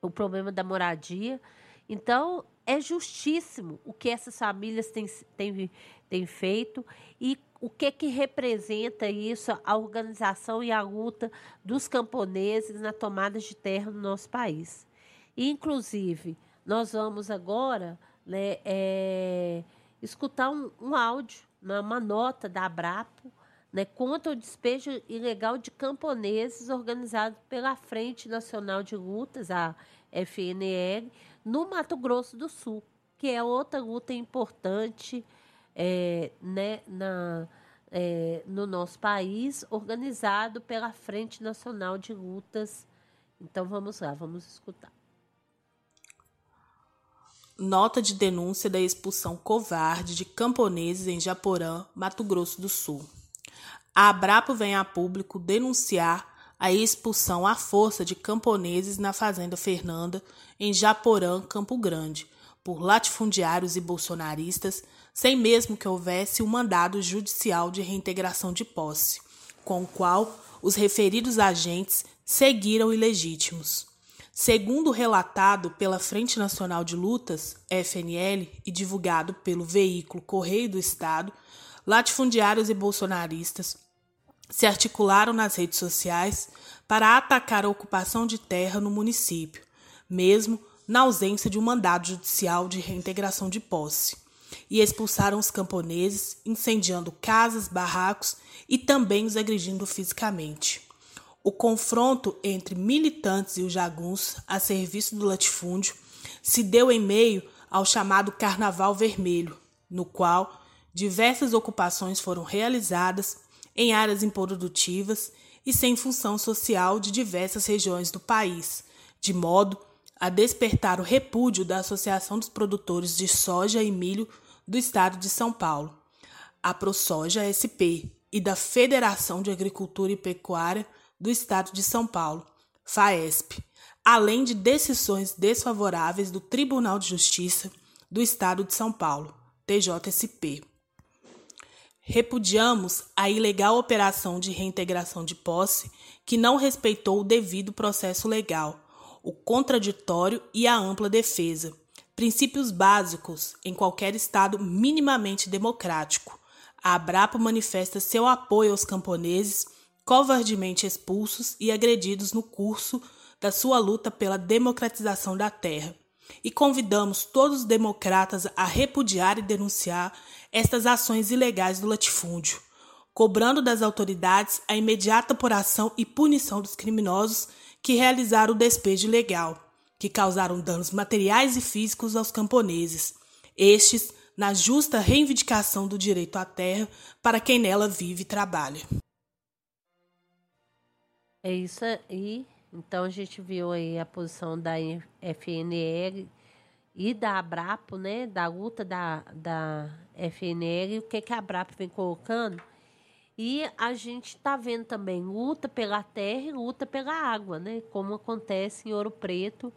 O problema da moradia. Então, é justíssimo o que essas famílias têm, têm, têm feito e o que, que representa isso, a organização e a luta dos camponeses na tomada de terra no nosso país. Inclusive, nós vamos agora né, é, escutar um, um áudio, uma, uma, nota da Abrapo né, contra o despejo ilegal de camponeses organizado pela Frente Nacional de Lutas, a FNL, no Mato Grosso do Sul, que é outra luta importante é, né, na, é, no nosso país, organizado pela Frente Nacional de Lutas. Então vamos lá, vamos escutar. Nota de denúncia da expulsão covarde de camponeses em Japorã, Mato Grosso do Sul. A Abrapo vem a público denunciar a expulsão à força de camponeses na Fazenda Fernanda, em Japorã, Campo Grande, por latifundiários e bolsonaristas, sem mesmo que houvesse um mandado judicial de reintegração de posse, com o qual os referidos agentes seguiram ilegítimos. Segundo relatado pela Frente Nacional de Lutas, FNL, e divulgado pelo veículo Correio do Estado, latifundiários e bolsonaristas se articularam nas redes sociais para atacar a ocupação de terra no município, mesmo na ausência de um mandado judicial de reintegração de posse, e expulsaram os camponeses, incendiando casas, barracos e também os agredindo fisicamente. O confronto entre militantes e os jaguns a serviço do latifúndio se deu em meio ao chamado Carnaval Vermelho, no qual diversas ocupações foram realizadas em áreas improdutivas e sem função social de diversas regiões do país, de modo a despertar o repúdio da Associação dos Produtores de Soja e Milho do Estado de São Paulo, a ProSoja SP, e da Federação de Agricultura e Pecuária do Estado de São Paulo, FAESP, além de decisões desfavoráveis do Tribunal de Justiça do Estado de São Paulo, TJSP. Repudiamos a ilegal operação de reintegração de posse que não respeitou o devido processo legal o contraditório e a ampla defesa, princípios básicos em qualquer Estado minimamente democrático. A Abrapa manifesta seu apoio aos camponeses covardemente expulsos e agredidos no curso da sua luta pela democratização da terra. E convidamos todos os democratas a repudiar e denunciar estas ações ilegais do latifúndio, cobrando das autoridades a imediata apuração e punição dos criminosos que realizaram o despejo ilegal, que causaram danos materiais e físicos aos camponeses, estes na justa reivindicação do direito à terra para quem nela vive e trabalha. É isso aí. Então a gente viu aí a posição da FNL e da Abrapo, né, da luta da, da FNL, o que, que a Abrapo vem colocando e a gente está vendo também luta pela terra e luta pela água, né? Como acontece em Ouro Preto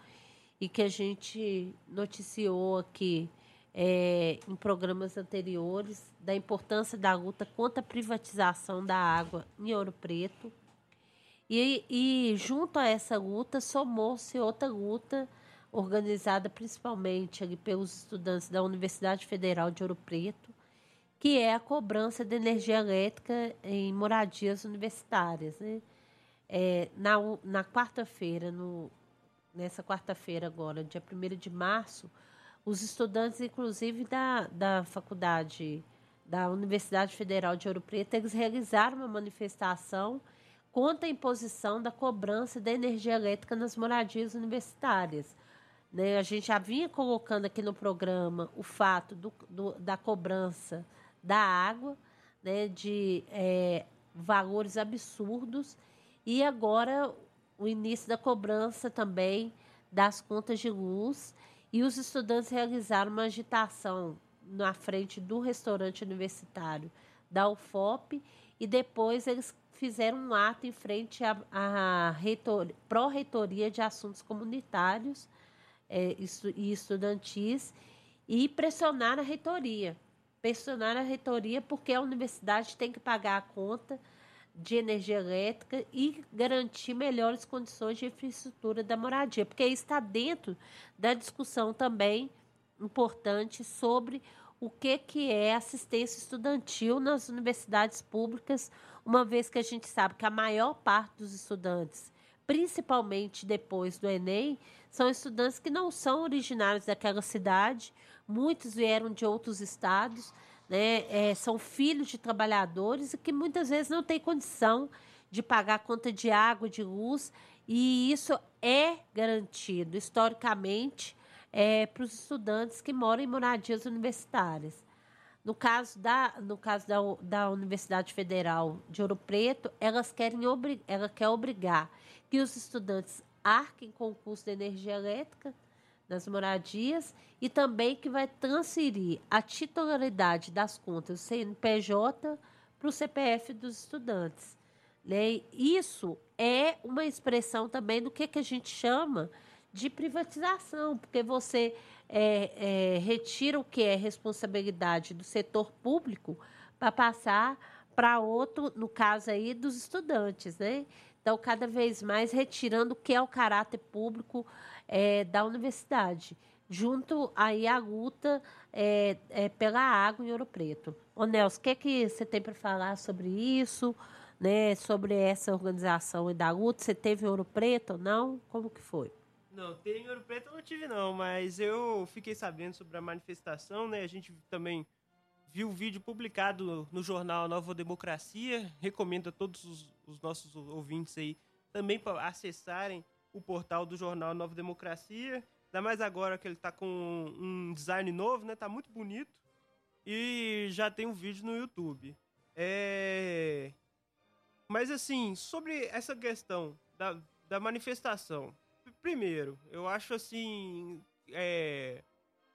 e que a gente noticiou aqui é, em programas anteriores da importância da luta contra a privatização da água em Ouro Preto. E, e junto a essa luta somou-se outra luta organizada principalmente ali pelos estudantes da Universidade Federal de Ouro Preto, que é a cobrança de energia elétrica em moradias universitárias. Né? É, na na quarta-feira, nessa quarta-feira agora, dia 1 de março, os estudantes, inclusive da, da faculdade da Universidade Federal de Ouro Preto, eles realizaram uma manifestação contra a imposição da cobrança da energia elétrica nas moradias universitárias. Né? A gente já vinha colocando aqui no programa o fato do, do da cobrança da água, né, de é, valores absurdos, e agora o início da cobrança também das contas de luz. E os estudantes realizaram uma agitação na frente do restaurante universitário da UFOP e depois eles fizeram um ato em frente à, à pró-reitoria de assuntos comunitários é, e estudantis e pressionaram a reitoria. Pressionar a reitoria porque a universidade tem que pagar a conta de energia elétrica e garantir melhores condições de infraestrutura da moradia, porque isso está dentro da discussão também importante sobre o que, que é assistência estudantil nas universidades públicas, uma vez que a gente sabe que a maior parte dos estudantes, principalmente depois do Enem, são estudantes que não são originários daquela cidade muitos vieram de outros estados, né? É, são filhos de trabalhadores e que muitas vezes não têm condição de pagar a conta de água, de luz, e isso é garantido historicamente é, para os estudantes que moram em moradias universitárias. No caso da, no caso da, da Universidade Federal de Ouro Preto, elas querem ela quer obrigar que os estudantes arquem com o custo de energia elétrica, das moradias e também que vai transferir a titularidade das contas do CNPJ para o CPF dos estudantes. Né? Isso é uma expressão também do que, que a gente chama de privatização, porque você é, é, retira o que é responsabilidade do setor público para passar para outro, no caso aí dos estudantes, né? estão cada vez mais retirando o que é o caráter público é, da universidade, junto aí à luta é, é, pela água em Ouro Preto. Ô Nelson, o que, é que você tem para falar sobre isso, né, sobre essa organização e da luta? Você teve Ouro Preto ou não? Como que foi? Não, tem Ouro Preto eu não tive não, mas eu fiquei sabendo sobre a manifestação, né? A gente também viu o vídeo publicado no jornal Nova Democracia. Recomendo a todos os, os nossos ouvintes aí também para acessarem o portal do jornal Nova Democracia. Ainda mais agora que ele está com um design novo, né? Tá muito bonito. E já tem um vídeo no YouTube. É... Mas assim, sobre essa questão da, da manifestação. Primeiro, eu acho assim. É,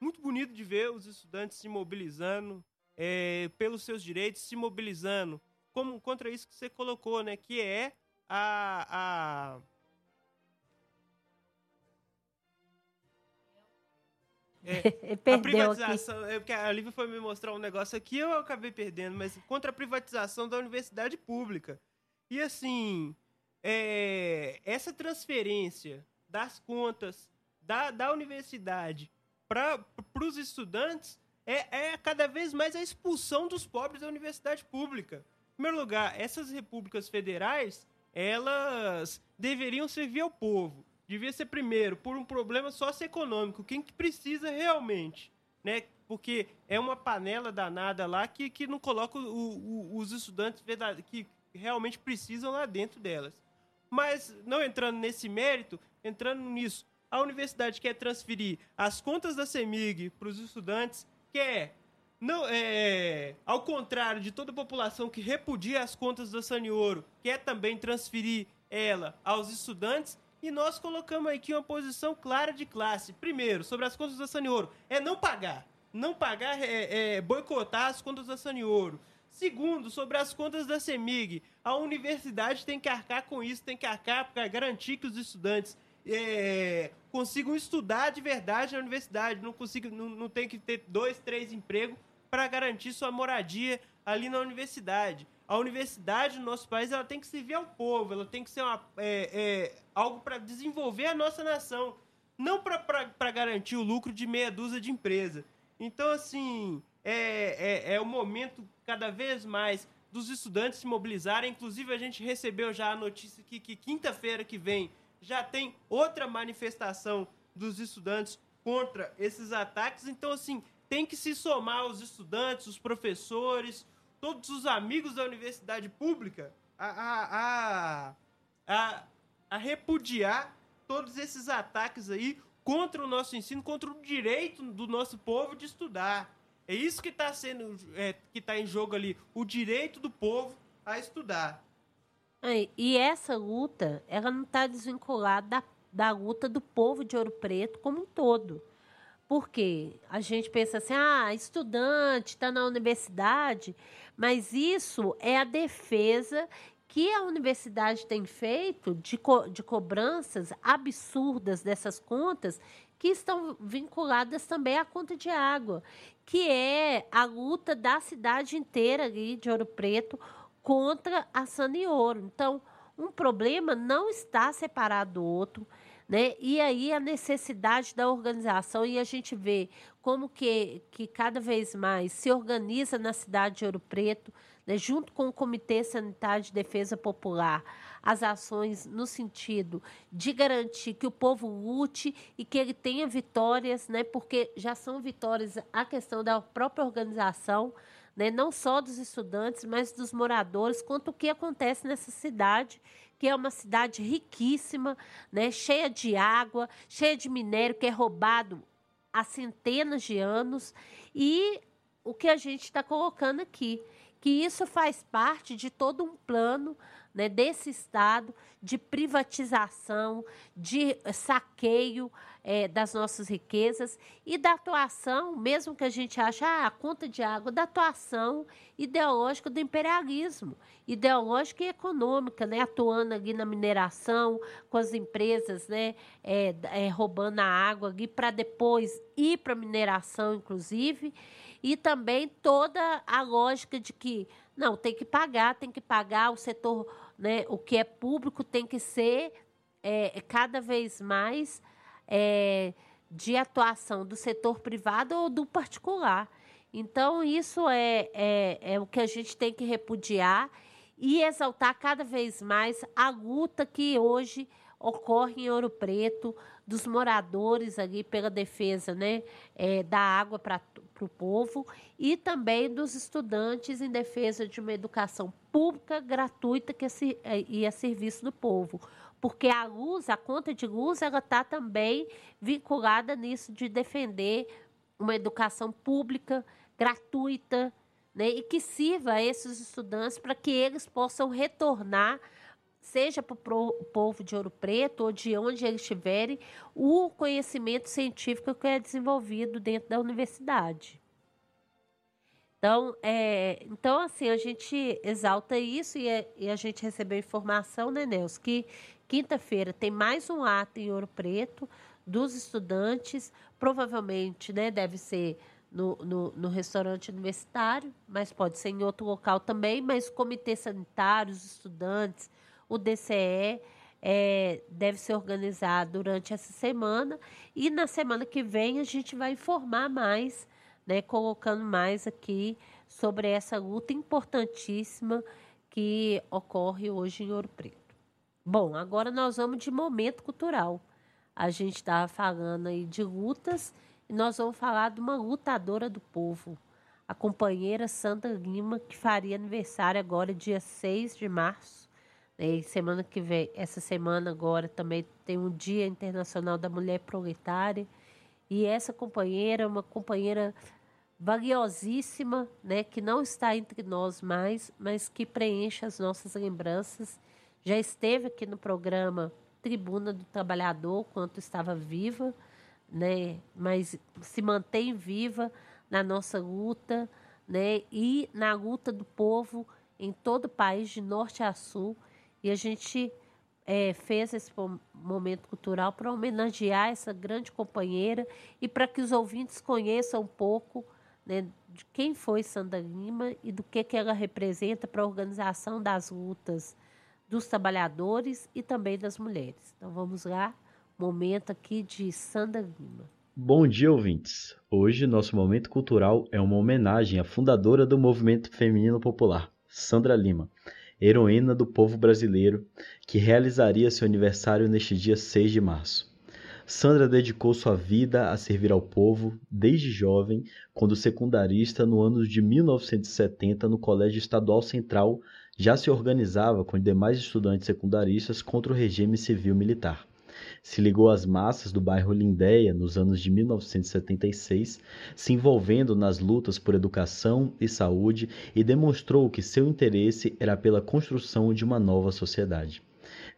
muito bonito de ver os estudantes se mobilizando é, pelos seus direitos, se mobilizando como contra isso que você colocou, né? Que é a, a É, [LAUGHS] a privatização, aqui. é porque a Lívia foi me mostrar um negócio aqui, eu acabei perdendo, mas contra a privatização da universidade pública. E assim, é, essa transferência das contas da, da universidade para os estudantes é, é cada vez mais a expulsão dos pobres da universidade pública. Em primeiro lugar, essas repúblicas federais, elas deveriam servir ao povo. Devia ser primeiro por um problema socioeconômico, quem que precisa realmente, né? Porque é uma panela danada lá que, que não coloca o, o, os estudantes que realmente precisam lá dentro delas. Mas não entrando nesse mérito, entrando nisso, a universidade quer transferir as contas da CEMIG para os estudantes quer, não, é, ao contrário de toda a população que repudia as contas da Sanioro, quer também transferir ela aos estudantes. E nós colocamos aqui uma posição clara de classe. Primeiro, sobre as contas da Sanioro, é não pagar. Não pagar é, é boicotar as contas da Sanioro. Segundo, sobre as contas da CEMIG, a universidade tem que arcar com isso, tem que arcar para garantir que os estudantes é, consigam estudar de verdade na universidade, não, consigo, não, não tem que ter dois, três empregos para garantir sua moradia ali na universidade. A universidade no nosso país ela tem que servir ao povo, ela tem que ser uma, é, é, algo para desenvolver a nossa nação, não para garantir o lucro de meia dúzia de empresa. Então, assim, é, é, é o momento cada vez mais dos estudantes se mobilizarem. Inclusive, a gente recebeu já a notícia que, que quinta-feira que vem já tem outra manifestação dos estudantes contra esses ataques. Então, assim, tem que se somar os estudantes, os professores, todos os amigos da universidade pública a, a, a, a, repudiar todos esses ataques aí contra o nosso ensino, contra o direito do nosso povo de estudar. É isso que está sendo, é, que está em jogo ali, o direito do povo a estudar. E essa luta, ela não está desvinculada da, da luta do povo de Ouro Preto como um todo. Porque a gente pensa assim, ah, estudante está na universidade, mas isso é a defesa que a universidade tem feito de, co de cobranças absurdas dessas contas que estão vinculadas também à conta de água, que é a luta da cidade inteira ali de Ouro Preto contra a Sanioro. Então, um problema não está separado do outro, né? E aí a necessidade da organização e a gente vê como que, que cada vez mais se organiza na cidade de Ouro Preto, né? junto com o Comitê Sanitário de Defesa Popular, as ações no sentido de garantir que o povo lute e que ele tenha vitórias, né? Porque já são vitórias a questão da própria organização, né, não só dos estudantes, mas dos moradores, quanto o que acontece nessa cidade, que é uma cidade riquíssima, né, cheia de água, cheia de minério que é roubado há centenas de anos, e o que a gente está colocando aqui, que isso faz parte de todo um plano né, desse Estado de privatização, de saqueio é, das nossas riquezas e da atuação, mesmo que a gente ache ah, a conta de água, da atuação ideológica do imperialismo, ideológica e econômica, né, atuando ali na mineração, com as empresas né, é, é, roubando a água ali para depois ir para a mineração, inclusive, e também toda a lógica de que Não, tem que pagar, tem que pagar o setor, né, o que é público tem que ser é, cada vez mais é, de atuação do setor privado ou do particular. Então, isso é, é, é o que a gente tem que repudiar e exaltar cada vez mais a luta que hoje ocorre em Ouro Preto, dos moradores ali pela defesa né, é, da água para o povo e também dos estudantes em defesa de uma educação pública, gratuita que é, e a serviço do povo. Porque a luz, a conta de luz, ela está também vinculada nisso de defender uma educação pública, gratuita, né, e que sirva a esses estudantes para que eles possam retornar seja para o povo de Ouro Preto ou de onde eles estiverem, o conhecimento científico que é desenvolvido dentro da universidade. Então, é, então assim, a gente exalta isso e, é, e a gente recebeu informação, né, Nelson, que quinta-feira tem mais um ato em Ouro Preto dos estudantes, provavelmente, né, deve ser no, no, no, restaurante universitário, mas pode ser em outro local também, mas comitê sanitário, os estudantes, o DCE é, deve ser organizado durante essa semana e na semana que vem a gente vai informar mais, né, colocando mais aqui sobre essa luta importantíssima que ocorre hoje em Ouro Preto. Bom, agora nós vamos de momento cultural. A gente estava falando aí de lutas e nós vamos falar de uma lutadora do povo, a companheira Sandra Lima, que faria aniversário agora, dia 6 de março. E semana que vem, essa semana agora também tem um Dia Internacional da Mulher Proletária. E essa companheira é uma companheira valiosíssima, né, que não está entre nós mais, mas que preenche as nossas lembranças. Já esteve aqui no programa Tribuna do Trabalhador quando estava viva, né, mas se mantém viva na nossa luta, né, e na luta do povo em todo o país, de norte a sul. E a gente é, fez esse momento cultural para homenagear essa grande companheira e para que os ouvintes conheçam um pouco né, de quem foi Sandra Lima e do que, que ela representa para a organização das lutas dos trabalhadores e também das mulheres. Então vamos lá, momento aqui de Sandra Lima. Bom dia, ouvintes. Hoje nosso momento cultural é uma homenagem à fundadora do movimento feminino popular, Sandra Lima heroína do povo brasileiro, que realizaria seu aniversário neste dia 6 de março. Sandra dedicou sua vida a servir ao povo desde jovem, quando secundarista no ano de 1970 no Colégio Estadual Central, já se organizava com demais estudantes secundaristas contra o regime civil militar se ligou às massas do bairro Lindéia nos anos de 1976, se envolvendo nas lutas por educação e saúde e demonstrou que seu interesse era pela construção de uma nova sociedade.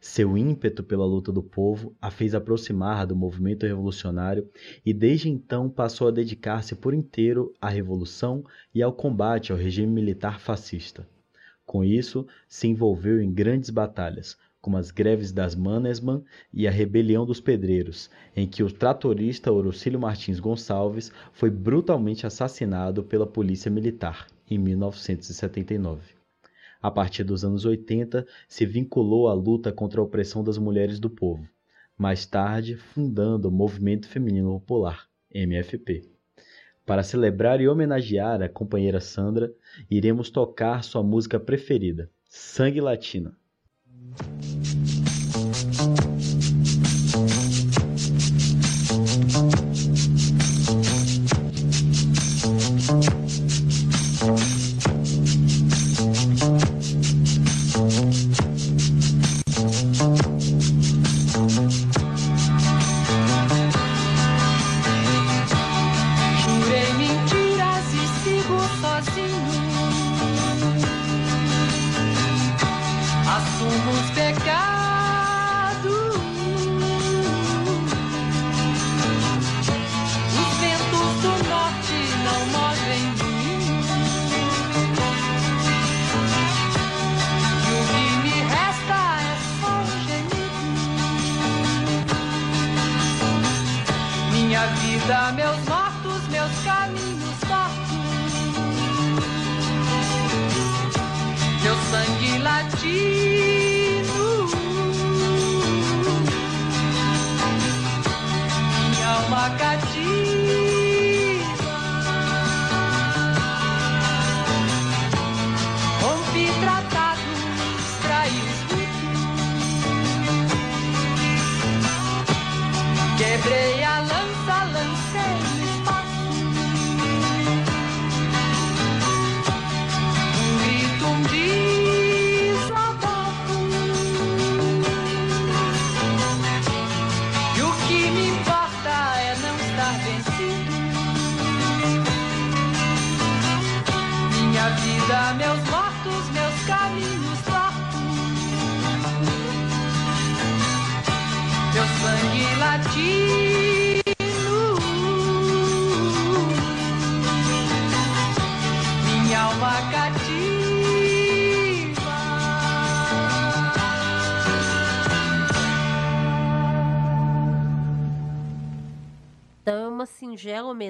Seu ímpeto pela luta do povo a fez aproximar do movimento revolucionário e desde então passou a dedicar-se por inteiro à revolução e ao combate ao regime militar fascista. Com isso, se envolveu em grandes batalhas, como as greves das Manesman e a rebelião dos pedreiros, em que o tratorista Orocílio Martins Gonçalves foi brutalmente assassinado pela polícia militar em 1979. A partir dos anos 80, se vinculou à luta contra a opressão das mulheres do povo, mais tarde fundando o Movimento Feminino Popular, MFP. Para celebrar e homenagear a companheira Sandra, iremos tocar sua música preferida, Sangue Latino.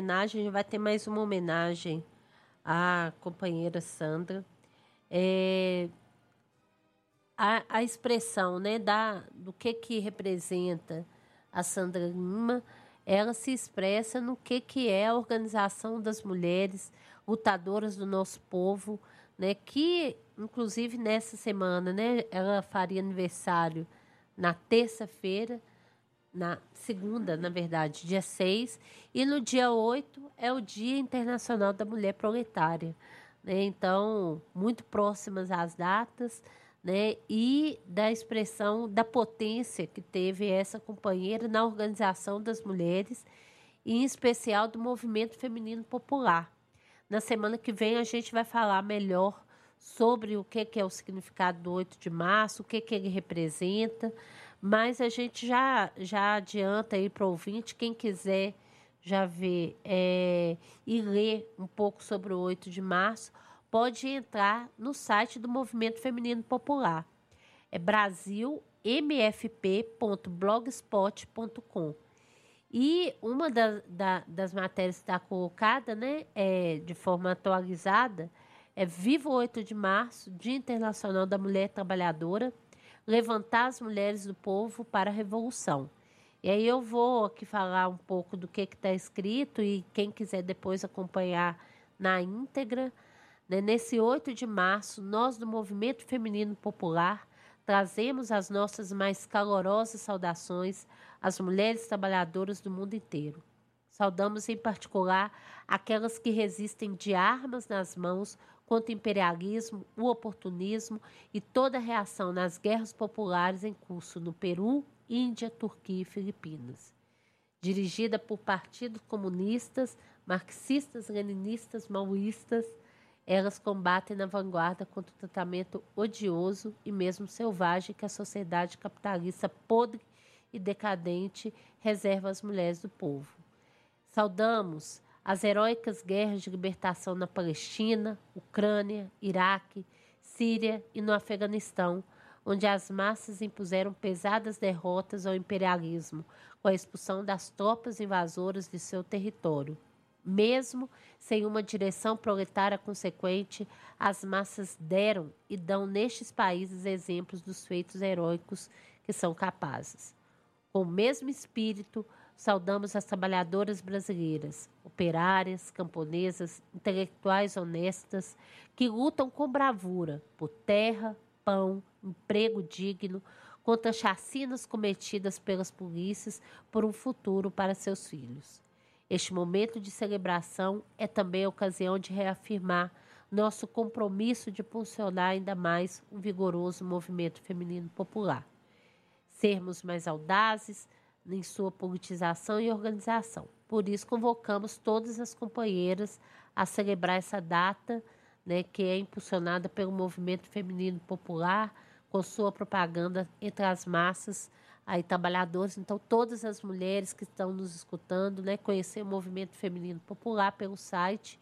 Homenagem, vai ter mais uma homenagem à companheira Sandra. É, a, a expressão né, da, do que, que representa a Sandra Lima, ela se expressa no que, que é a organização das mulheres lutadoras do nosso povo, né, que, inclusive, nessa semana, né, ela faria aniversário na terça-feira, na segunda, na verdade, dia 6, e no dia 8 é o Dia Internacional da Mulher Proletária. Né? Então, muito próximas às datas, né? e da expressão da potência que teve essa companheira na organização das mulheres, e em especial do movimento feminino popular. Na semana que vem a gente vai falar melhor sobre o que é o significado do 8 de março, o que, que ele representa, mas a gente já, já adianta aí para o ouvinte, quem quiser já ver é, e ler um pouco sobre o 8 de março, pode entrar no site do Movimento Feminino Popular. É brasilmfp.blogspot.com. E uma da, da, das matérias que está colocada né, é, de forma atualizada é Viva o 8 de Março, Dia Internacional da Mulher Trabalhadora, levantar as mulheres do povo para a revolução. E aí eu vou aqui falar um pouco do que está escrito e quem quiser depois acompanhar na íntegra. Né? Nesse 8 de março, nós do Movimento Feminino Popular trazemos as nossas mais calorosas saudações às mulheres trabalhadoras do mundo inteiro. Saudamos em particular aquelas que resistem de armas nas mãos contra o imperialismo, o oportunismo e toda reação nas guerras populares em curso no Peru, Índia, Turquia e Filipinas. Dirigida por partidos comunistas, marxistas, leninistas, maoístas, elas combatem na vanguarda contra o tratamento odioso e mesmo selvagem que a sociedade capitalista podre e decadente reserva às mulheres do povo. Saudamos as heróicas guerras de libertação na Palestina, Ucrânia, Iraque, Síria e no Afeganistão, onde as massas impuseram pesadas derrotas ao imperialismo com a expulsão das tropas invasoras de seu território. Mesmo sem uma direção proletária consequente, as massas deram e dão nestes países exemplos dos feitos heróicos que são capazes. Com o mesmo espírito, saudamos as trabalhadoras brasileiras, operárias, camponesas, intelectuais honestas, que lutam com bravura por terra, pão, emprego digno, contra chacinas cometidas pelas polícias por um futuro para seus filhos. Este momento de celebração é também a ocasião de reafirmar nosso compromisso de funcionar ainda mais um vigoroso movimento feminino popular. Sermos mais audazes, em sua politização e organização. Por isso, convocamos todas as companheiras a celebrar essa data, né, que é impulsionada pelo movimento feminino popular, com sua propaganda entre as massas aí trabalhadores. Então, todas as mulheres que estão nos escutando, né, conhecer o movimento feminino popular pelo site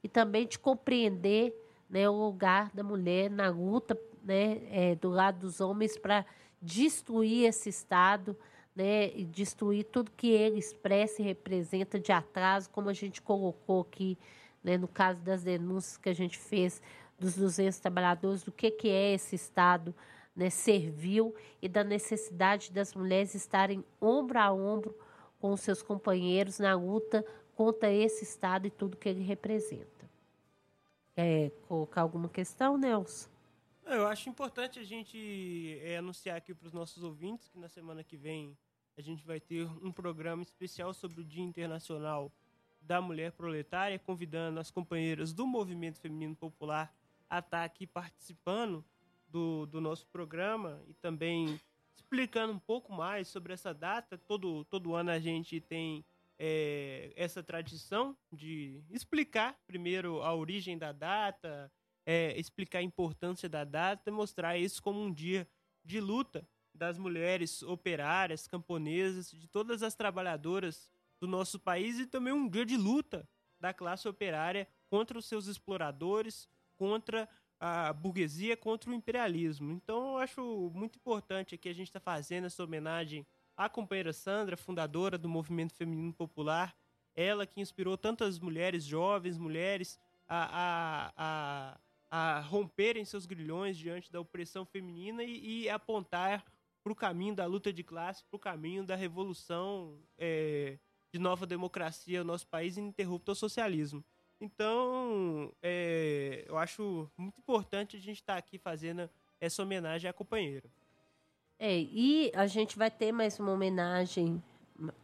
e também de compreender né, o lugar da mulher na luta né, é, do lado dos homens para destruir esse Estado né, e destruir tudo que ele expressa e representa de atraso, como a gente colocou aqui, né, no caso das denúncias que a gente fez dos 200 trabalhadores, do que, que é esse Estado né, servil e da necessidade das mulheres estarem ombro a ombro com seus companheiros na luta contra esse Estado e tudo que ele representa. Quer colocar alguma questão, Nelson? Eu acho importante a gente é, anunciar aqui para os nossos ouvintes que na semana que vem a gente vai ter um programa especial sobre o Dia Internacional da Mulher Proletária, convidando as companheiras do Movimento Feminino Popular a estar aqui participando do, do nosso programa e também explicando um pouco mais sobre essa data. Todo, todo ano a gente tem é, essa tradição de explicar primeiro a origem da data, é, explicar a importância da data mostrar isso como um dia de luta das mulheres operárias, camponesas, de todas as trabalhadoras do nosso país e também um dia de luta da classe operária contra os seus exploradores, contra a burguesia, contra o imperialismo. Então, eu acho muito importante aqui a gente estar tá fazendo essa homenagem à companheira Sandra, fundadora do Movimento Feminino Popular, ela que inspirou tantas mulheres, jovens mulheres, a, a, a, a romperem seus grilhões diante da opressão feminina e, e apontar para o caminho da luta de classe, para o caminho da revolução é, de nova democracia no nosso país ininterrupto ao socialismo. Então, é, eu acho muito importante a gente estar tá aqui fazendo essa homenagem à companheira. É, e a gente vai ter mais uma homenagem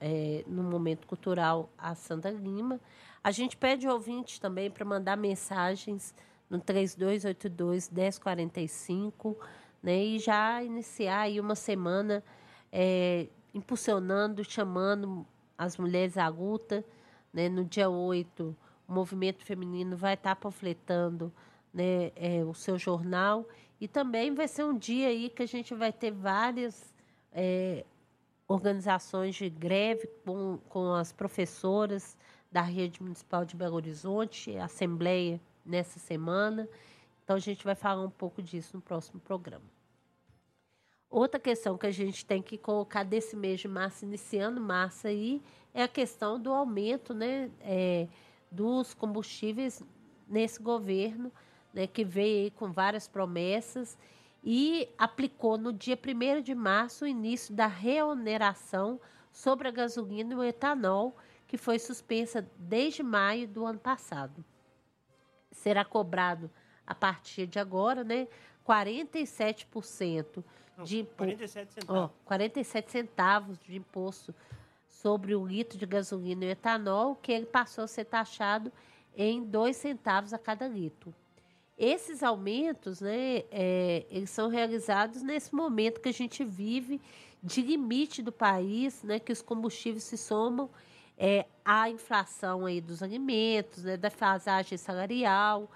é, no momento cultural a Sandra Lima. A gente pede ouvinte também para mandar mensagens no 3282 1045 né? E já iniciar aí uma semana é, impulsionando, chamando as mulheres à luta, né? No dia 8, o movimento feminino vai estar panfletando né, é, o seu jornal e também vai ser um dia aí que a gente vai ter várias é, organizações de greve com, com as professoras da rede municipal de Belo Horizonte, assembleia nessa semana. Então a gente vai falar um pouco disso no próximo programa. Outra questão que a gente tem que colocar desse mês de março, iniciando março aí, é a questão do aumento né, é, dos combustíveis nesse governo, né, que veio aí com várias promessas e aplicou no dia 1 de março o início da reoneração sobre a gasolina e o etanol, que foi suspensa desde maio do ano passado. Será cobrado a partir de agora, né, 47% de imposto. 47 centavos. Oh, 47 centavos de imposto sobre o litro de gasolina e etanol, que ele passou a ser taxado em 2 centavos a cada litro. Esses aumentos, né, é, eles são realizados nesse momento que a gente vive de limite do país, né, que os combustíveis se somam é, à inflação aí dos alimentos, né, da fasagem salarial,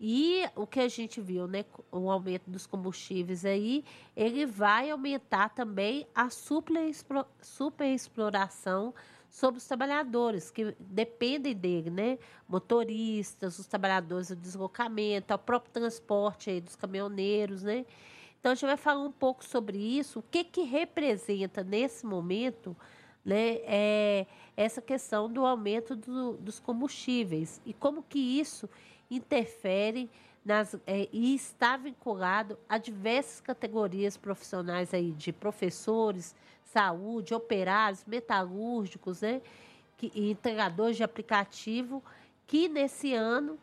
e o que a gente viu, né, o aumento dos combustíveis aí, ele vai aumentar também a superexploração sobre os trabalhadores que dependem dele, né? Motoristas, os trabalhadores do deslocamento, o próprio transporte aí dos caminhoneiros, né? Então a gente vai falar um pouco sobre isso, o que que representa nesse momento, né, é essa questão do aumento do, dos combustíveis e como que isso interfere nas, é, e está vinculado a diversas categorias profissionais aí, de professores, saúde, operários, metalúrgicos, né, que, e entregadores de aplicativo, que nesse ano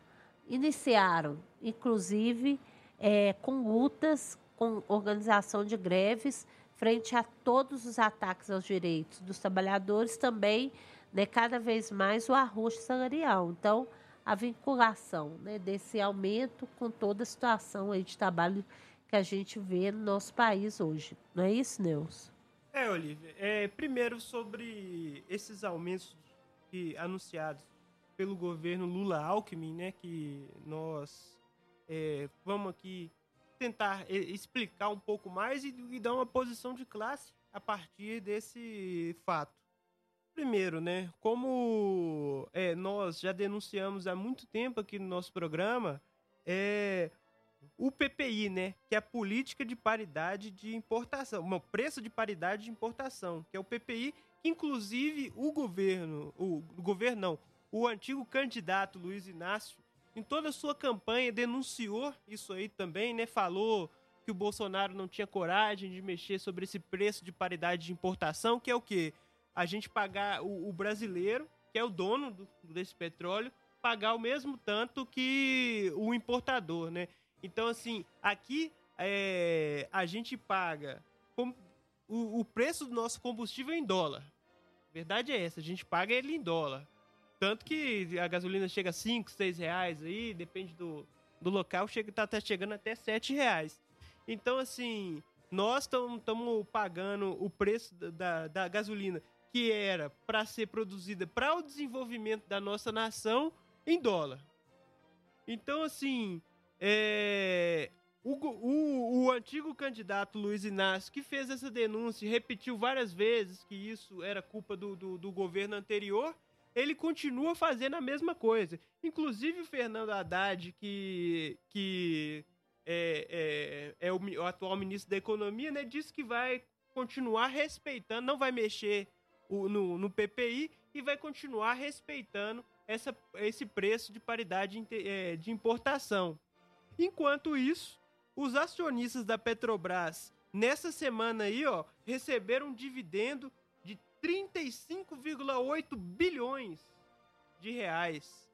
iniciaram, inclusive, é, com lutas, com organização de greves, frente a todos os ataques aos direitos dos trabalhadores, também, né, cada vez mais, o arroz salarial. Então, a vinculação né, desse aumento com toda a situação aí de trabalho que a gente vê no nosso país hoje. Não é isso, Nelson? É, Olivia. É, primeiro, sobre esses aumentos que, anunciados pelo governo Lula-Alckmin, né, que nós é, vamos aqui tentar é, explicar um pouco mais e, e dar uma posição de classe a partir desse fato. Primeiro, né, como é, nós já denunciamos há muito tempo aqui no nosso programa, é o PPI, né, que é a política de paridade de importação, o preço de paridade de importação, que é o PPI, que inclusive o governo, o, o governo não, o antigo candidato Luiz Inácio em toda a sua campanha, denunciou isso aí também, né? Falou que o Bolsonaro não tinha coragem de mexer sobre esse preço de paridade de importação, que é o quê? A gente pagar o, o brasileiro, que é o dono do, desse petróleo, pagar o mesmo tanto que o importador, né? Então, assim, aqui é, a gente paga com, o, o preço do nosso combustível em dólar. Verdade é essa, a gente paga ele em dólar. Tanto que a gasolina chega a 5, 6 reais aí, depende do, do local, chega, tá, tá chegando até 7 reais. Então, assim, nós estamos pagando o preço da, da gasolina que era para ser produzida para o desenvolvimento da nossa nação em dólar. Então, assim, é, o, o, o, antigo candidato Luiz Inácio, que fez essa denúncia e repetiu várias vezes que isso era culpa do, do, do governo anterior, ele continua fazendo a mesma coisa. Inclusive o Fernando Haddad, que, que é, é, é o, o, atual ministro da Economia, né, disse que vai continuar respeitando, não vai mexer no, no PPI e vai continuar respeitando essa, esse preço de paridade é, de importação. Enquanto isso, os acionistas da Petrobras nessa semana aí, ó, receberam um dividendo de 35,8 bilhões de reais.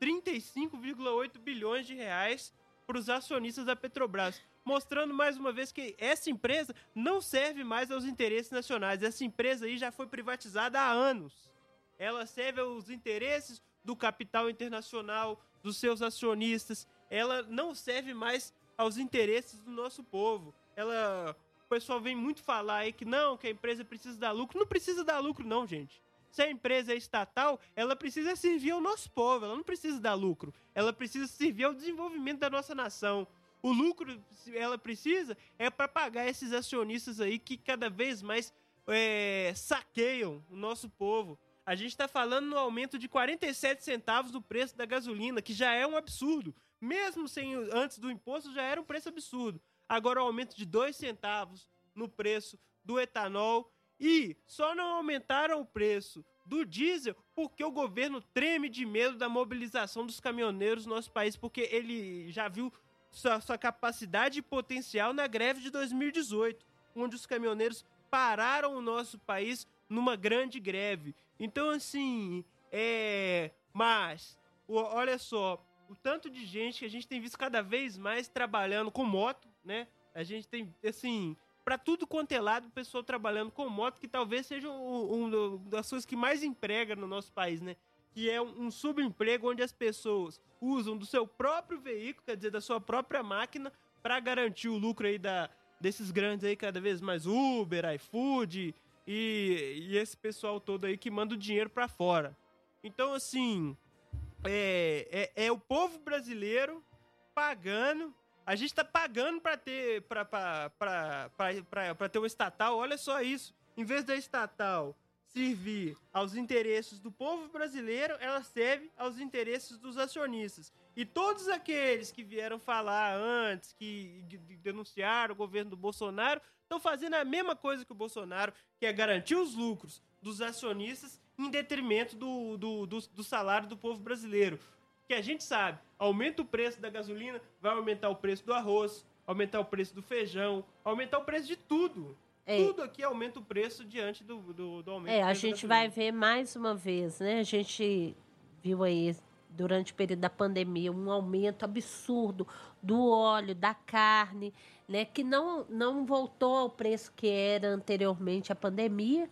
35,8 bilhões de reais para os acionistas da Petrobras, mostrando mais uma vez que essa empresa não serve mais aos interesses nacionais. Essa empresa aí já foi privatizada há anos. Ela serve aos interesses do capital internacional, dos seus acionistas. Ela não serve mais aos interesses do nosso povo. Ela, o pessoal vem muito falar aí que não, que a empresa precisa dar lucro. Não precisa dar lucro não, gente. Se a empresa é estatal, ela precisa servir ao nosso povo, ela não precisa dar lucro. Ela precisa servir ao desenvolvimento da nossa nação. O lucro ela precisa é para pagar esses acionistas aí que cada vez mais é, saqueiam o nosso povo. A gente está falando no aumento de 47 centavos do preço da gasolina, que já é um absurdo. Mesmo sem antes do imposto, já era um preço absurdo. Agora o aumento de 2 centavos no preço do etanol e só não aumentaram o preço do diesel porque o governo treme de medo da mobilização dos caminhoneiros no nosso país, porque ele já viu sua, sua capacidade potencial na greve de 2018, onde os caminhoneiros pararam o nosso país numa grande greve. Então, assim, é. Mas, olha só, o tanto de gente que a gente tem visto cada vez mais trabalhando com moto, né? A gente tem, assim, para tudo quanto é lado, o pessoal trabalhando com moto, que talvez seja uma um, das coisas que mais emprega no nosso país, né? Que é um, subemprego onde as pessoas usam do seu próprio veículo, quer dizer, da sua própria máquina, para garantir o lucro aí da, desses grandes aí, cada vez mais Uber, iFood e, e esse pessoal todo aí que manda o dinheiro para fora. Então, assim, é, é, é o povo brasileiro pagando a gente tá pagando para ter para ter um estatal. Olha só isso. Em vez da estatal servir aos interesses do povo brasileiro, ela serve aos interesses dos acionistas. E todos aqueles que vieram falar antes, que denunciaram o governo do Bolsonaro, estão fazendo a mesma coisa que o Bolsonaro, que é garantir os lucros dos acionistas em detrimento do, do, do, do salário do povo brasileiro que a gente sabe, aumenta o preço da gasolina, vai aumentar o preço do arroz, aumentar o preço do feijão, aumentar o preço de tudo. É. Tudo aqui aumenta o preço diante do, do, do aumento. É, a gente vai ver mais uma vez, né? A gente viu aí durante o período da pandemia um aumento absurdo do óleo, da carne, né? Que não, não voltou ao preço que era anteriormente à pandemia.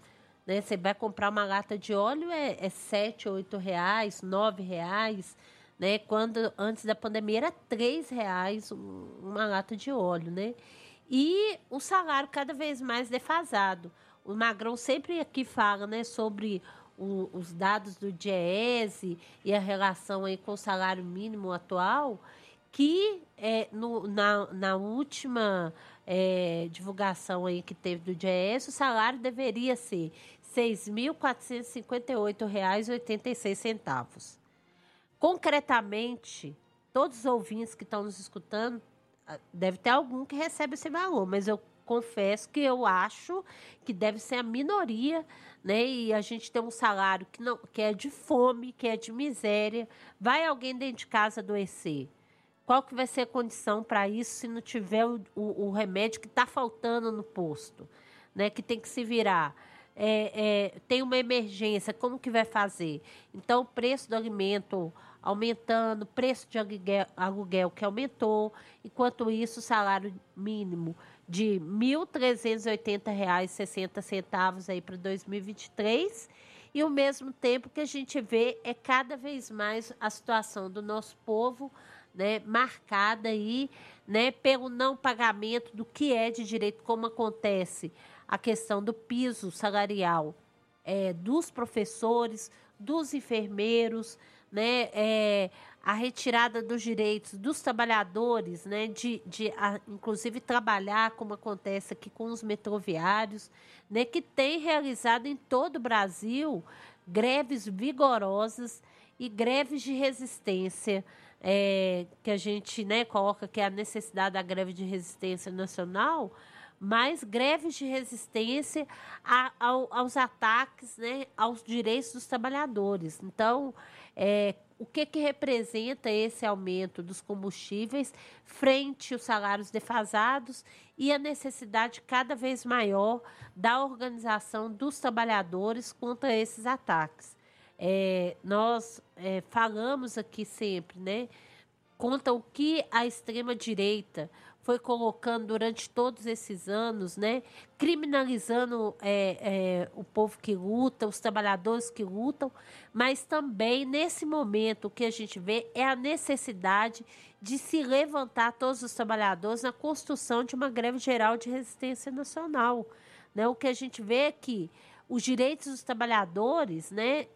Né? Você vai comprar uma lata de óleo, é, é 7, 8 reais, 9 reais né? Quando antes da pandemia era três reais uma lata de óleo, né? E o salário cada vez mais defasado. O Magrão sempre aqui fala, né, sobre o, os dados do DIEESE e a relação aí com o salário mínimo atual, que é, no, na, na última é, divulgação aí que teve do DIEESE, o salário deveria ser R$ 6.458,86. Concretamente, todos os ouvintes que estão nos escutando, deve ter algum que recebe esse valor, mas eu confesso que eu acho que deve ser a minoria, né? E a gente tem um salário que não que é de fome, que é de miséria. Vai alguém dentro de casa adoecer? Qual que vai ser a condição para isso se não tiver o, o, o remédio que está faltando no posto, né? Que tem que se virar. É, é, tem uma emergência, como que vai fazer? Então, o preço do alimento aumentando, preço de aluguel, aluguel que aumentou, enquanto isso, o salário mínimo de R$ 1.380,60 aí para 2023, e ao mesmo tempo que a gente vê é cada vez mais a situação do nosso povo né, marcada aí, né, pelo não pagamento do que é de direito, como acontece a questão do piso salarial é, dos professores, dos enfermeiros, né, é, a retirada dos direitos dos trabalhadores, né, de, de a, inclusive trabalhar, como acontece aqui com os metroviários, né, que tem realizado em todo o Brasil greves vigorosas e greves de resistência, é, que a gente né, coloca que é a necessidade da greve de resistência nacional, mas greves de resistência a, ao, aos ataques né, aos direitos dos trabalhadores. Então, é, o que, que representa esse aumento dos combustíveis frente aos salários defasados e a necessidade cada vez maior da organização dos trabalhadores contra esses ataques. É, nós é, falamos aqui sempre, né, contra o que a extrema-direita foi colocando durante todos esses anos, né, criminalizando é, é, o povo que luta, os trabalhadores que lutam, mas também nesse momento o que a gente vê é a necessidade de se levantar todos os trabalhadores na construção de uma greve geral de resistência nacional. Né? O que a gente vê é que os direitos dos trabalhadores, né,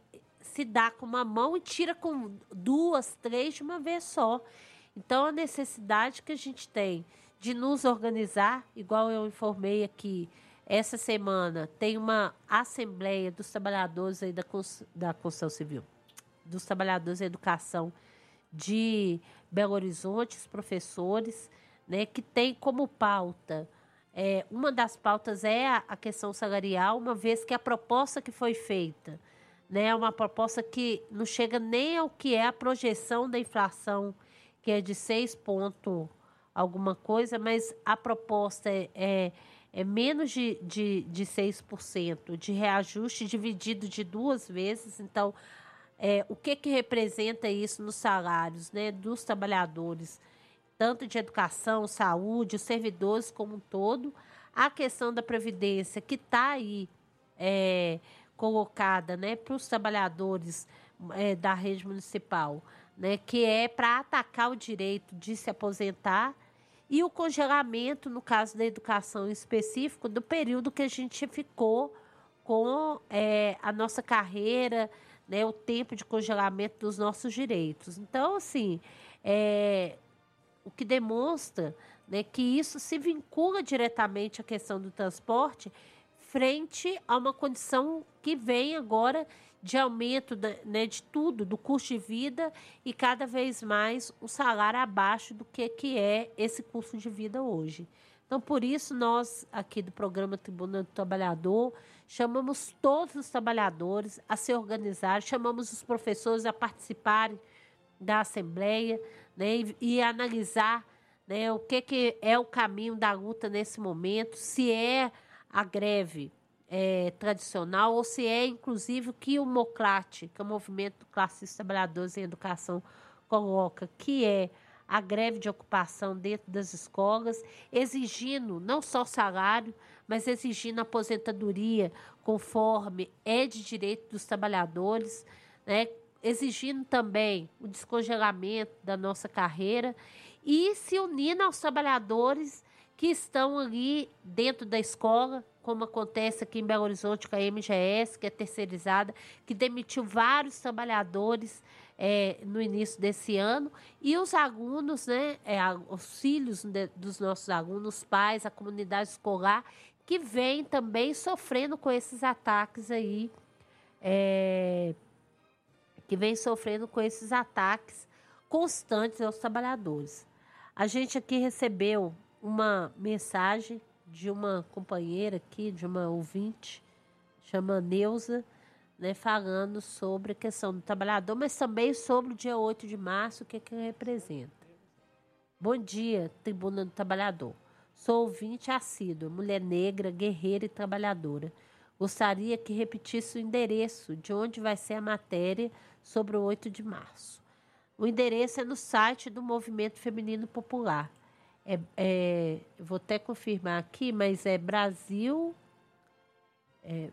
se dá com uma mão e tira com duas, três de uma vez só. Então, a necessidade que a gente tem de nos organizar, igual eu informei aqui, essa semana tem uma assembleia dos trabalhadores aí da, da construção civil, dos trabalhadores da educação de Belo Horizonte, os professores, né, que tem como pauta, é, uma das pautas é a, a questão salarial, uma vez que a proposta que foi feita né, é uma proposta que não chega nem ao que é a projeção da inflação, que é de 6 pontos alguma coisa, mas a proposta é, é, é menos de, de, de 6% de reajuste dividido de duas vezes. Então, é, o que, que representa isso nos salários né, dos trabalhadores, tanto de educação, saúde, os servidores como um todo, a questão da Previdência, que está aí é, colocada né, para os trabalhadores é, da rede municipal, né, que é para atacar o direito de se aposentar e o congelamento, no caso da educação em específico, do período que a gente ficou com é, a nossa carreira, né, o tempo de congelamento dos nossos direitos. Então, assim, é, o que demonstra né, que isso se vincula diretamente à questão do transporte frente a uma condição que vem agora de aumento né, de tudo, do custo de vida e cada vez mais o salário abaixo do que, que é esse custo de vida hoje. Então, por isso, nós aqui do programa Tribuna do Trabalhador chamamos todos os trabalhadores a se organizar, chamamos os professores a participarem da Assembleia né, e, e analisar né, o que, que é o caminho da luta nesse momento, se é a greve é, tradicional ou se é, inclusive, o que o MOCLAT, que é o Movimento Classista Trabalhadores em Educação, coloca, que é a greve de ocupação dentro das escolas, exigindo não só salário, mas exigindo aposentadoria conforme é de direito dos trabalhadores, né? exigindo também o descongelamento da nossa carreira e se unindo aos trabalhadores que estão ali dentro da escola, como acontece aqui em Belo Horizonte com a MGS, que é terceirizada, que demitiu vários trabalhadores é, no início desse ano, e os alunos, né, é, os filhos de, dos nossos alunos, os pais, a comunidade escolar, que vem também sofrendo com esses ataques aí, é, que vem sofrendo com esses ataques constantes aos trabalhadores. A gente aqui recebeu uma mensagem de uma companheira aqui, de uma ouvinte, chama Neuza, né, falando sobre a questão do trabalhador, mas também sobre o dia 8 de março, o que, que representa. Bom dia, Tribuna do Trabalhador. Sou ouvinte assíduo, mulher negra, guerreira e trabalhadora. Gostaria que repetisse o endereço de onde vai ser a matéria sobre o 8 de março. O endereço é no site do Movimento Feminino Popular. É, é, vou até confirmar aqui, mas é Brasil. É,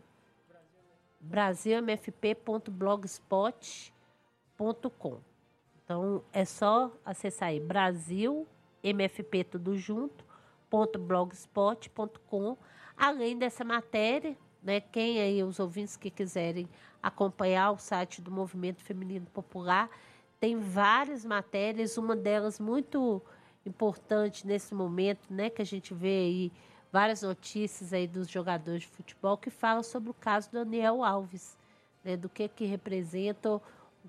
brasilmfp.blogspot.com. Então é só acessar aí Brasil MFP tudo junto blogspot.com. Além dessa matéria, né, quem aí os ouvintes que quiserem acompanhar o site do Movimento Feminino Popular, tem várias matérias, uma delas muito importante nesse momento, né, que a gente vê aí várias notícias aí dos jogadores de futebol que falam sobre o caso do Daniel Alves, né, do que que representa o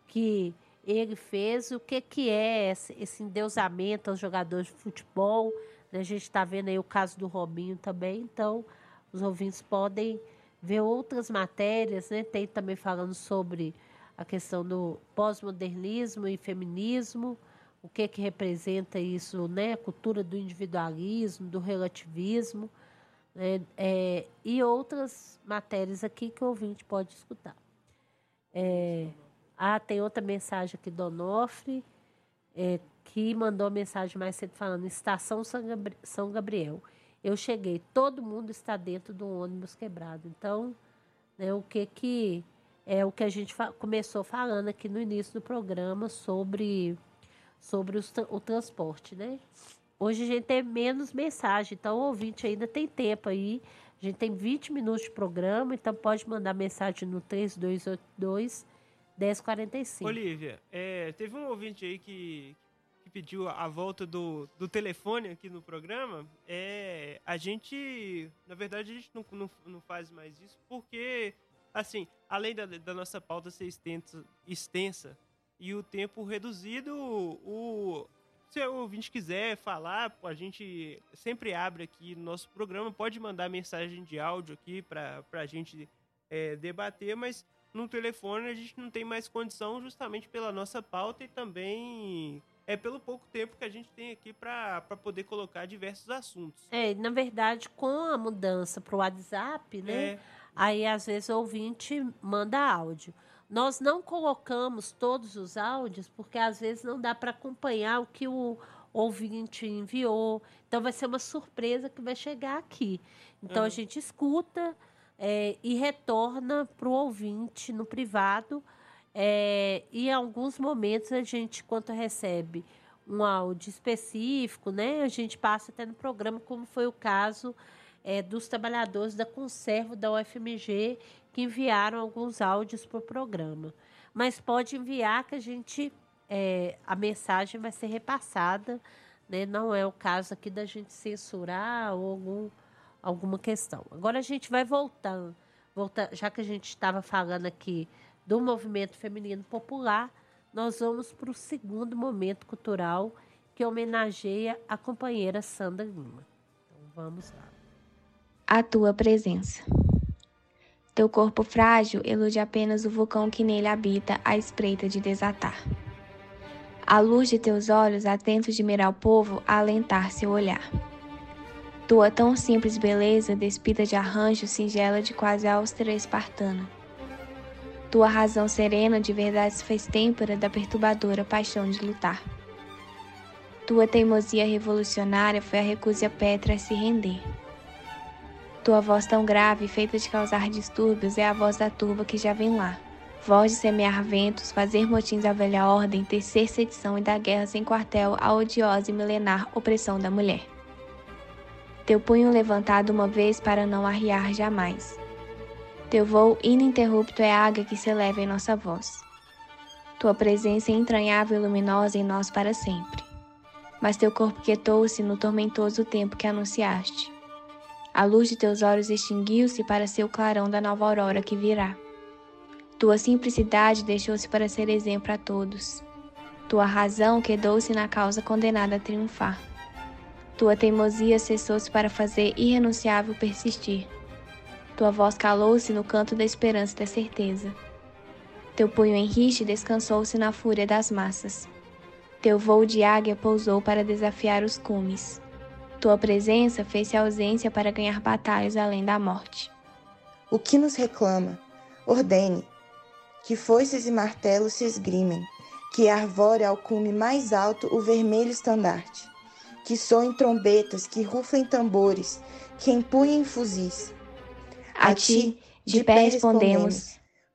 que ele fez, o que que é esse, esse endeusamento aos jogadores de futebol. Né? A gente está vendo aí o caso do Robinho também, então os ouvintes podem ver outras matérias, né? Tem também falando sobre a questão do pós-modernismo e feminismo, o que que representa isso, né? A cultura do individualismo, do relativismo, né? É, e outras matérias aqui que o ouvinte pode escutar. É, ah, tem outra mensagem aqui do Onofre, é, que mandou mensagem mais cedo falando: Estação São Gabriel. Eu cheguei, todo mundo está dentro do ônibus quebrado. Então, né, o que que é o que a gente começou falando aqui no início do programa sobre sobre o transporte, né? Hoje a gente tem menos mensagem, então o ouvinte ainda tem tempo aí. A gente tem 20 minutos de programa, então pode mandar mensagem no 3282 1045. Olivia, é, teve um ouvinte aí que, que pediu a volta do, do telefone aqui no programa. É, a gente, na verdade, a gente não, não, não faz mais isso porque, assim, além da, da nossa pauta ser extensa, extensa e o tempo reduzido, o, se o ouvinte quiser falar, a gente sempre abre aqui no nosso programa, pode mandar mensagem de áudio aqui para a gente é, debater, mas no telefone a gente não tem mais condição justamente pela nossa pauta e também é pelo pouco tempo que a gente tem aqui para poder colocar diversos assuntos. É, na verdade, com a mudança para o WhatsApp, né? É. Aí às vezes o ouvinte manda áudio. Nós não colocamos todos os áudios porque às vezes não dá para acompanhar o que o ouvinte enviou. Então vai ser uma surpresa que vai chegar aqui. Então uhum. a gente escuta é, e retorna para o ouvinte no privado. É, e em alguns momentos a gente, quando recebe um áudio específico, né, a gente passa até no programa, como foi o caso é, dos trabalhadores da conserva da UFMG que enviaram alguns áudios para o programa. Mas pode enviar que a gente é, a mensagem vai ser repassada, né? Não é o caso aqui da gente censurar ou algum alguma questão. Agora a gente vai voltando, voltar, já que a gente estava falando aqui do movimento feminino popular, nós vamos para o segundo momento cultural que homenageia a companheira Sandra Lima. Então vamos lá. A tua presença. Teu corpo frágil elude apenas o vulcão que nele habita à espreita de desatar. A luz de teus olhos, atentos de mirar o povo, a alentar seu olhar. Tua tão simples beleza, despida de arranjo singela de quase austera espartana. Tua razão serena de verdade se fez têmpera da perturbadora paixão de lutar. Tua teimosia revolucionária foi a recusa pétrea a se render. Tua voz tão grave, feita de causar distúrbios, é a voz da turba que já vem lá. Voz de semear ventos, fazer motins à velha ordem, tecer sedição e dar guerra sem quartel à odiosa e milenar opressão da mulher teu punho levantado uma vez para não arriar jamais. Teu voo ininterrupto é a águia que se eleva em nossa voz. Tua presença é entranhável e luminosa em nós para sempre. Mas teu corpo quietou-se no tormentoso tempo que anunciaste. A luz de teus olhos extinguiu-se para ser o clarão da nova aurora que virá. Tua simplicidade deixou-se para ser exemplo a todos. Tua razão quedou-se na causa condenada a triunfar. Tua teimosia cessou-se para fazer irrenunciável persistir. Tua voz calou-se no canto da esperança e da certeza. Teu punho em riche descansou-se na fúria das massas. Teu voo de águia pousou para desafiar os cumes. Tua presença fez-se ausência para ganhar batalhas além da morte. O que nos reclama? Ordene que foices e martelos se esgrimem, que arvore ao cume mais alto o vermelho estandarte, que soem trombetas, que ruflem tambores, que empunhem fuzis. A ti, de pé respondemos,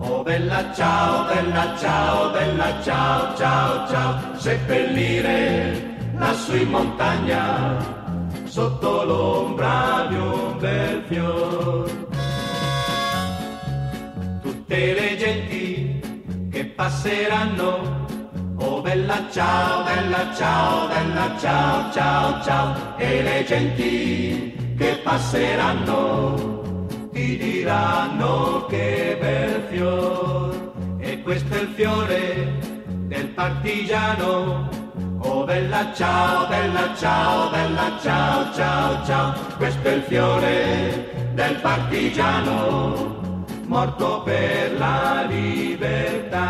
Oh bella ciao, bella ciao, bella ciao, ciao, ciao. Seppellire lassù in montagna, sotto l'ombra di un bel fior tutte le genti che passeranno. Oh bella ciao, bella ciao, bella ciao, ciao, ciao. E le genti che passeranno ti diranno che bel fior. E questo è il fiore del partigiano. Oh bella ciao, bella ciao, bella ciao, ciao, ciao. Questo è il fiore del partigiano morto per la libertà.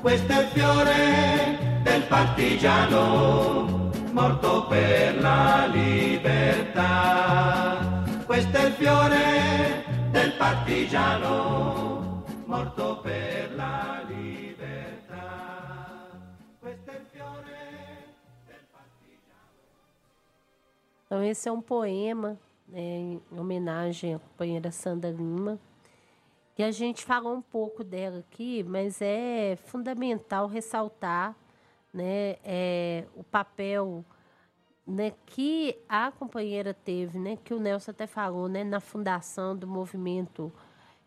Questo è il fiore del partigiano, morto per la libertà. Questo è il fiore del partigiano, morto per la libertà. Questo è il fiore del partigiano. Então, esse é um poema né, em homenagem à companheira Sandra Lima. E a gente falou um pouco dela aqui, mas é fundamental ressaltar né, é, o papel né, que a companheira teve, né, que o Nelson até falou, né, na fundação do movimento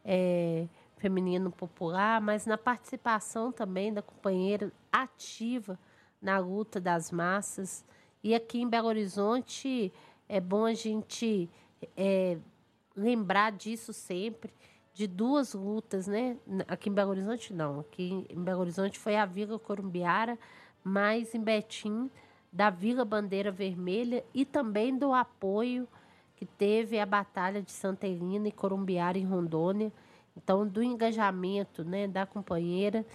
é, feminino popular, mas na participação também da companheira ativa na luta das massas. E aqui em Belo Horizonte é bom a gente é, lembrar disso sempre de duas lutas, né? Aqui em Belo Horizonte não, aqui em Belo Horizonte foi a Vila Corumbiara, mas em Betim da Vila Bandeira Vermelha e também do apoio que teve a Batalha de Santa Helena e Corumbiara em Rondônia. Então, do engajamento, né, da companheira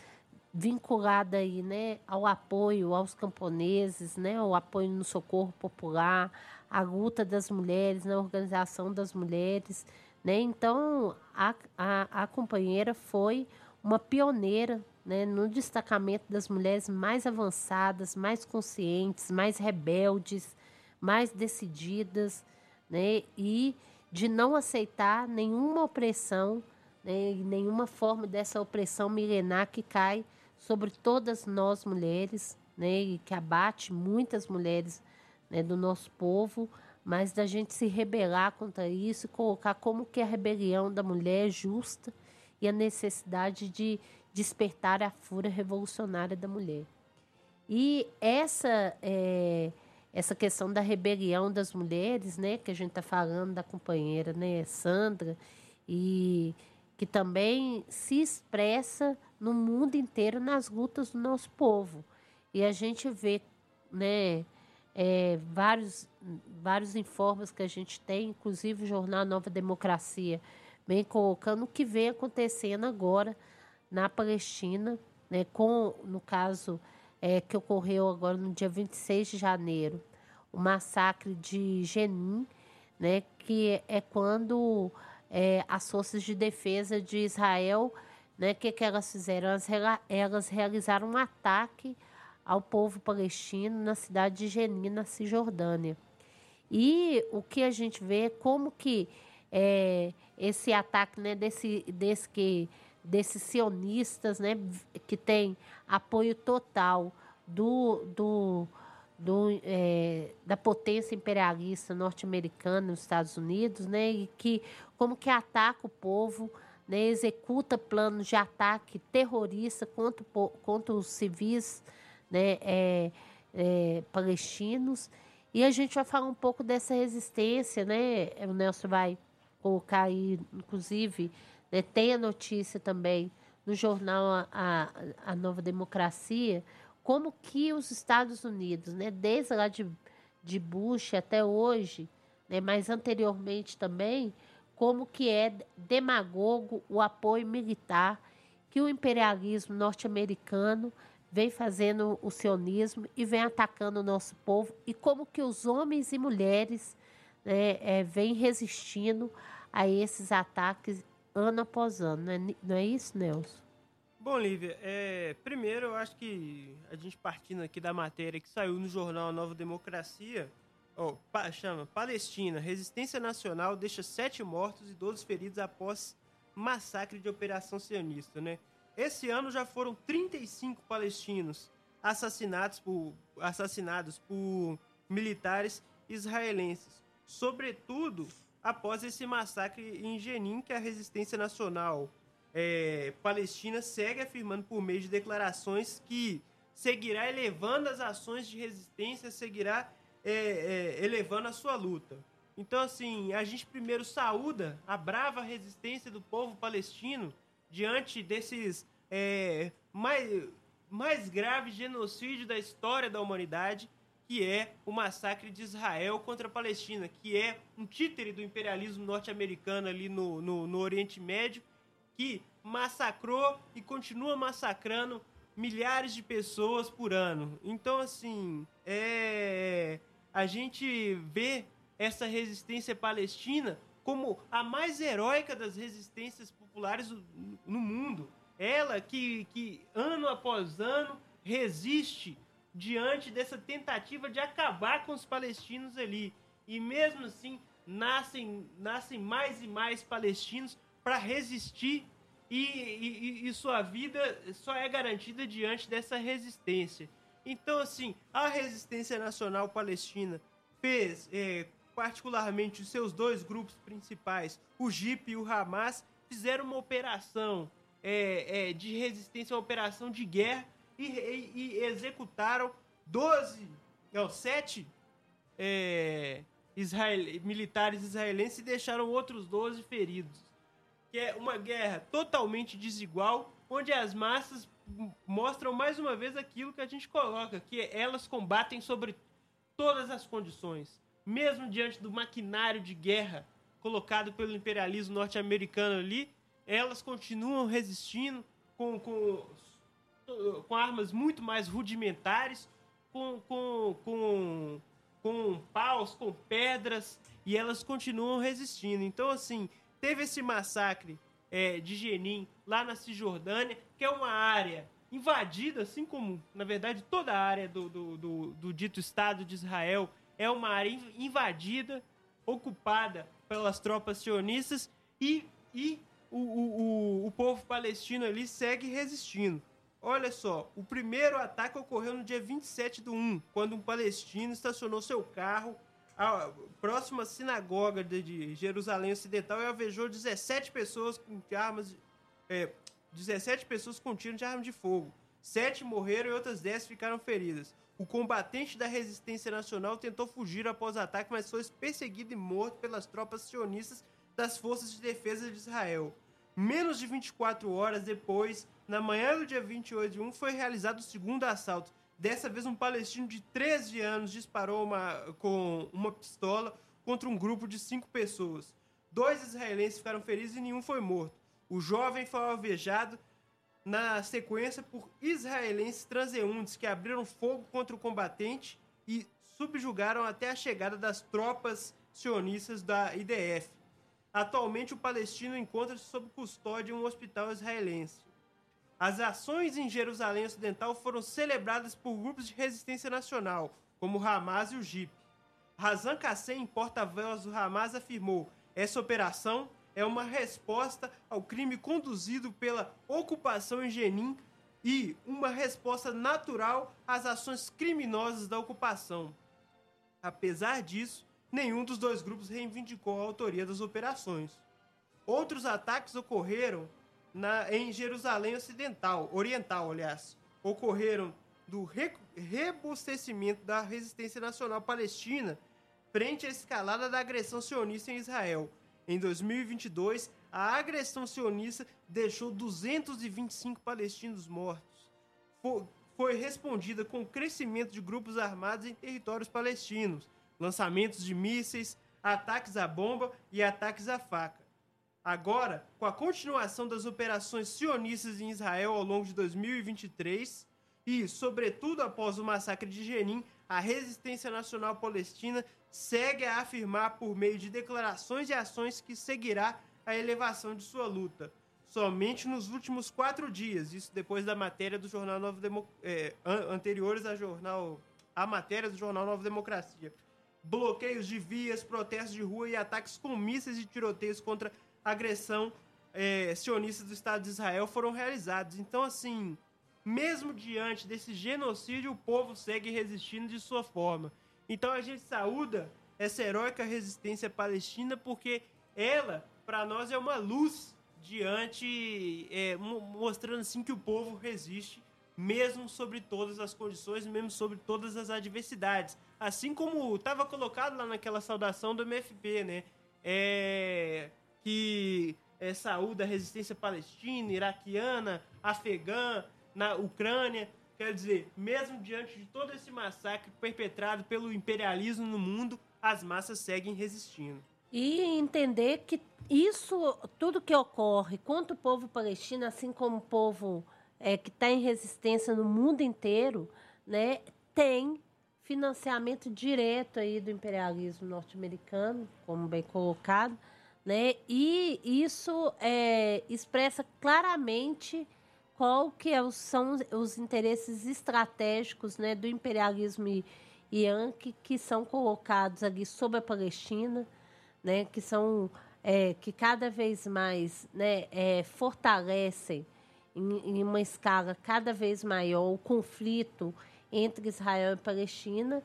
vinculada aí, né, ao apoio aos camponeses, né, ao apoio no socorro popular, a luta das mulheres, na organização das mulheres. Né? Então, a, a, a companheira foi uma pioneira né, no destacamento das mulheres mais avançadas, mais conscientes, mais rebeldes, mais decididas, né, e de não aceitar nenhuma opressão, né, nenhuma forma dessa opressão milenar que cai sobre todas nós mulheres, né, e que abate muitas mulheres né, do nosso povo, mas da gente se rebelar contra isso e colocar como que a rebelião da mulher é justa e a necessidade de despertar a fúria revolucionária da mulher. E essa é, essa questão da rebelião das mulheres, né, que a gente está falando da companheira, né, Sandra, e que também se expressa no mundo inteiro nas lutas do nosso povo. E a gente vê, né, é, vários, vários informes que a gente tem, inclusive o jornal Nova Democracia, vem colocando o que vem acontecendo agora na Palestina, né, com, no caso é, que ocorreu agora no dia 26 de janeiro, o massacre de Jenin, né, que é quando é, as forças de defesa de Israel, né, que que elas fizeram? Elas, elas realizaram um ataque ao povo palestino na cidade de Jenin, na Cisjordânia. E o que a gente vê é como que é, esse ataque né, desse, desse que, desses sionistas né, que tem apoio total do, do, do, é, da potência imperialista norte-americana nos Estados Unidos, né, e que como que ataca o povo, né, executa planos de ataque terrorista contra, contra os civis né, é, é, palestinos. E a gente vai falar um pouco dessa resistência, né? O Nelson vai colocar aí, inclusive, né, tem a notícia também no jornal a, a, Nova Democracia, como que os Estados Unidos, né, desde lá de, de Bush até hoje, né, mas anteriormente também, como que é demagogo o apoio militar que o imperialismo norte-americano vem fazendo o sionismo e vem atacando o nosso povo e como que os homens e mulheres né, é, vêm resistindo a esses ataques ano após ano. Não é, não é isso, Nelson? Bom, Lívia, é, primeiro eu acho que a gente partindo aqui da matéria que saiu no jornal Nova Democracia, oh, pa, chama Palestina, Resistência Nacional deixa sete mortos e 12 feridos após massacre de operação sionista, né? Esse ano já foram 35 palestinos assassinados por, assassinados por militares israelenses, sobretudo após esse massacre em Jenin, que a resistência nacional é, palestina segue afirmando por meio de declarações que seguirá elevando as ações de resistência, seguirá é, é, elevando a sua luta. Então, assim, a gente primeiro saúda a brava resistência do povo palestino diante desses é, mais, mais grave genocídio da história da humanidade, que é o massacre de Israel contra a Palestina, que é um títere do imperialismo norte-americano ali no, no, no Oriente Médio, que massacrou e continua massacrando milhares de pessoas por ano. Então, assim, é, a gente vê essa resistência palestina como a mais heróica das resistências populares no mundo. Ela que, que ano após ano resiste diante dessa tentativa de acabar com os palestinos ali. E mesmo assim, nascem, nascem mais e mais palestinos para resistir e, e, e, sua vida só é garantida diante dessa resistência. Então, assim, a resistência nacional palestina fez, é, particularmente os seus dois grupos principais, o JIP e o Hamas, fizeram uma operação é, é, de resistência, uma operação de guerra e, e, e executaram 12, não, 7 é, israel, militares israelenses e deixaram outros 12 feridos. Que é uma guerra totalmente desigual, onde as massas mostram mais uma vez aquilo que a gente coloca, que elas combatem sobre todas as condições, mesmo diante do maquinário de guerra colocado pelo imperialismo norte-americano ali, elas continuam resistindo com, com, com armas muito mais rudimentares, com, com, com, com paus, com pedras, e elas continuam resistindo. Então, assim, teve esse massacre é, de Jenin, lá na Cisjordânia, que é uma área invadida, assim como, na verdade, toda a área do, do, do, do dito Estado de Israel é uma área invadida, ocupada pelas tropas sionistas e, e o, o, o, o povo palestino ali segue resistindo. Olha só, o primeiro ataque ocorreu no dia 27 do 1, quando um palestino estacionou seu carro à próxima sinagoga de, Jerusalém Ocidental e alvejou 17 pessoas com armas. É, 17 pessoas com tiro de arma de fogo. Sete morreram e outras 10 ficaram feridas. O combatente da resistência nacional tentou fugir após o ataque, mas foi perseguido e morto pelas tropas sionistas das Forças de Defesa de Israel. Menos de 24 horas depois, na manhã do dia 28 de 1, foi realizado o segundo assalto. Dessa vez, um palestino de 13 anos disparou uma, com uma pistola contra um grupo de cinco pessoas. Dois israelenses ficaram feridos e nenhum foi morto. O jovem foi alvejado na sequência por israelenses transeuntes que abriram fogo contra o combatente e subjugaram até a chegada das tropas sionistas da IDF. Atualmente, o palestino encontra-se sob custódia em um hospital israelense. As ações em Jerusalém Ocidental foram celebradas por grupos de resistência nacional, como o Hamas e o JIP. Razan Kassem, porta-voz do Hamas, afirmou: essa operação é uma resposta ao crime conduzido pela ocupação em Jenin e uma resposta natural às ações criminosas da ocupação. Apesar disso, nenhum dos dois grupos reivindicou a autoria das operações. Outros ataques ocorreram na, em Jerusalém Ocidental, Oriental, aliás, ocorreram do re, rebustecimento da resistência nacional palestina frente à escalada da agressão sionista em Israel. Em 2022, a agressão sionista deixou 225 palestinos mortos. Foi respondida com o crescimento de grupos armados em territórios palestinos, lançamentos de mísseis, ataques à bomba e ataques à faca. Agora, com a continuação das operações sionistas em Israel ao longo de 2023 e, sobretudo, após o massacre de Jenin, a resistência nacional palestina segue a afirmar por meio de declarações e ações que seguirá a elevação de sua luta. Somente nos últimos quatro dias, isso depois da matéria do jornal Nova Demo é, anteriores a jornal a matéria do jornal Nova Democracia. Bloqueios de vias, protestos de rua e ataques com mísseis e tiroteios contra agressão é, sionista do Estado de Israel foram realizados. Então, assim, mesmo diante desse genocídio, o povo segue resistindo de sua forma. Então a gente saúda essa heróica resistência palestina porque ela, para nós, é uma luz diante, é, mostrando assim que o povo resiste, mesmo sobre todas as condições, mesmo sobre todas as adversidades. Assim como estava colocado lá naquela saudação do MFP, né? É, que é, saúda a resistência palestina, iraquiana, afegã, na Ucrânia. Quer dizer, mesmo diante de todo esse massacre perpetrado pelo imperialismo no mundo, as massas seguem resistindo. E entender que isso, tudo que ocorre contra o povo palestino, assim como o povo é, que está em resistência no mundo inteiro, né, tem financiamento direto aí do imperialismo norte-americano, como bem colocado, né? E isso é, expressa claramente qual que é são os interesses estratégicos né, do imperialismo Yankee que são colocados ali sobre a Palestina, né, que são é, que cada vez mais né, é, fortalecem em, em, uma escala cada vez maior o conflito entre Israel e Palestina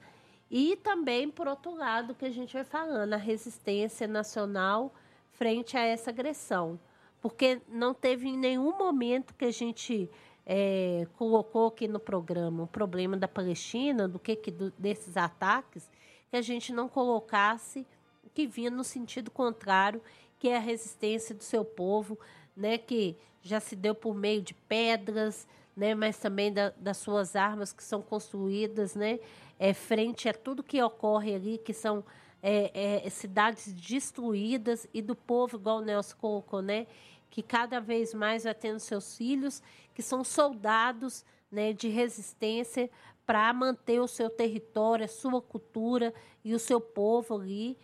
e também por outro lado que a gente vai falando a resistência nacional frente a essa agressão. Porque não teve em nenhum momento que a gente é, colocou aqui no programa o problema da Palestina, do que, que do, desses ataques, que a gente não colocasse o que vinha no sentido contrário, que é a resistência do seu povo, né, que já se deu por meio de pedras, né, mas também da, das suas armas que são construídas, né, é, frente a tudo que ocorre ali, que são é, é, cidades destruídas e do povo, igual o Nelson colocou, né? Que cada vez mais vai tendo seus filhos, que são soldados né, de resistência para manter o seu território, a sua cultura e o seu povo ali,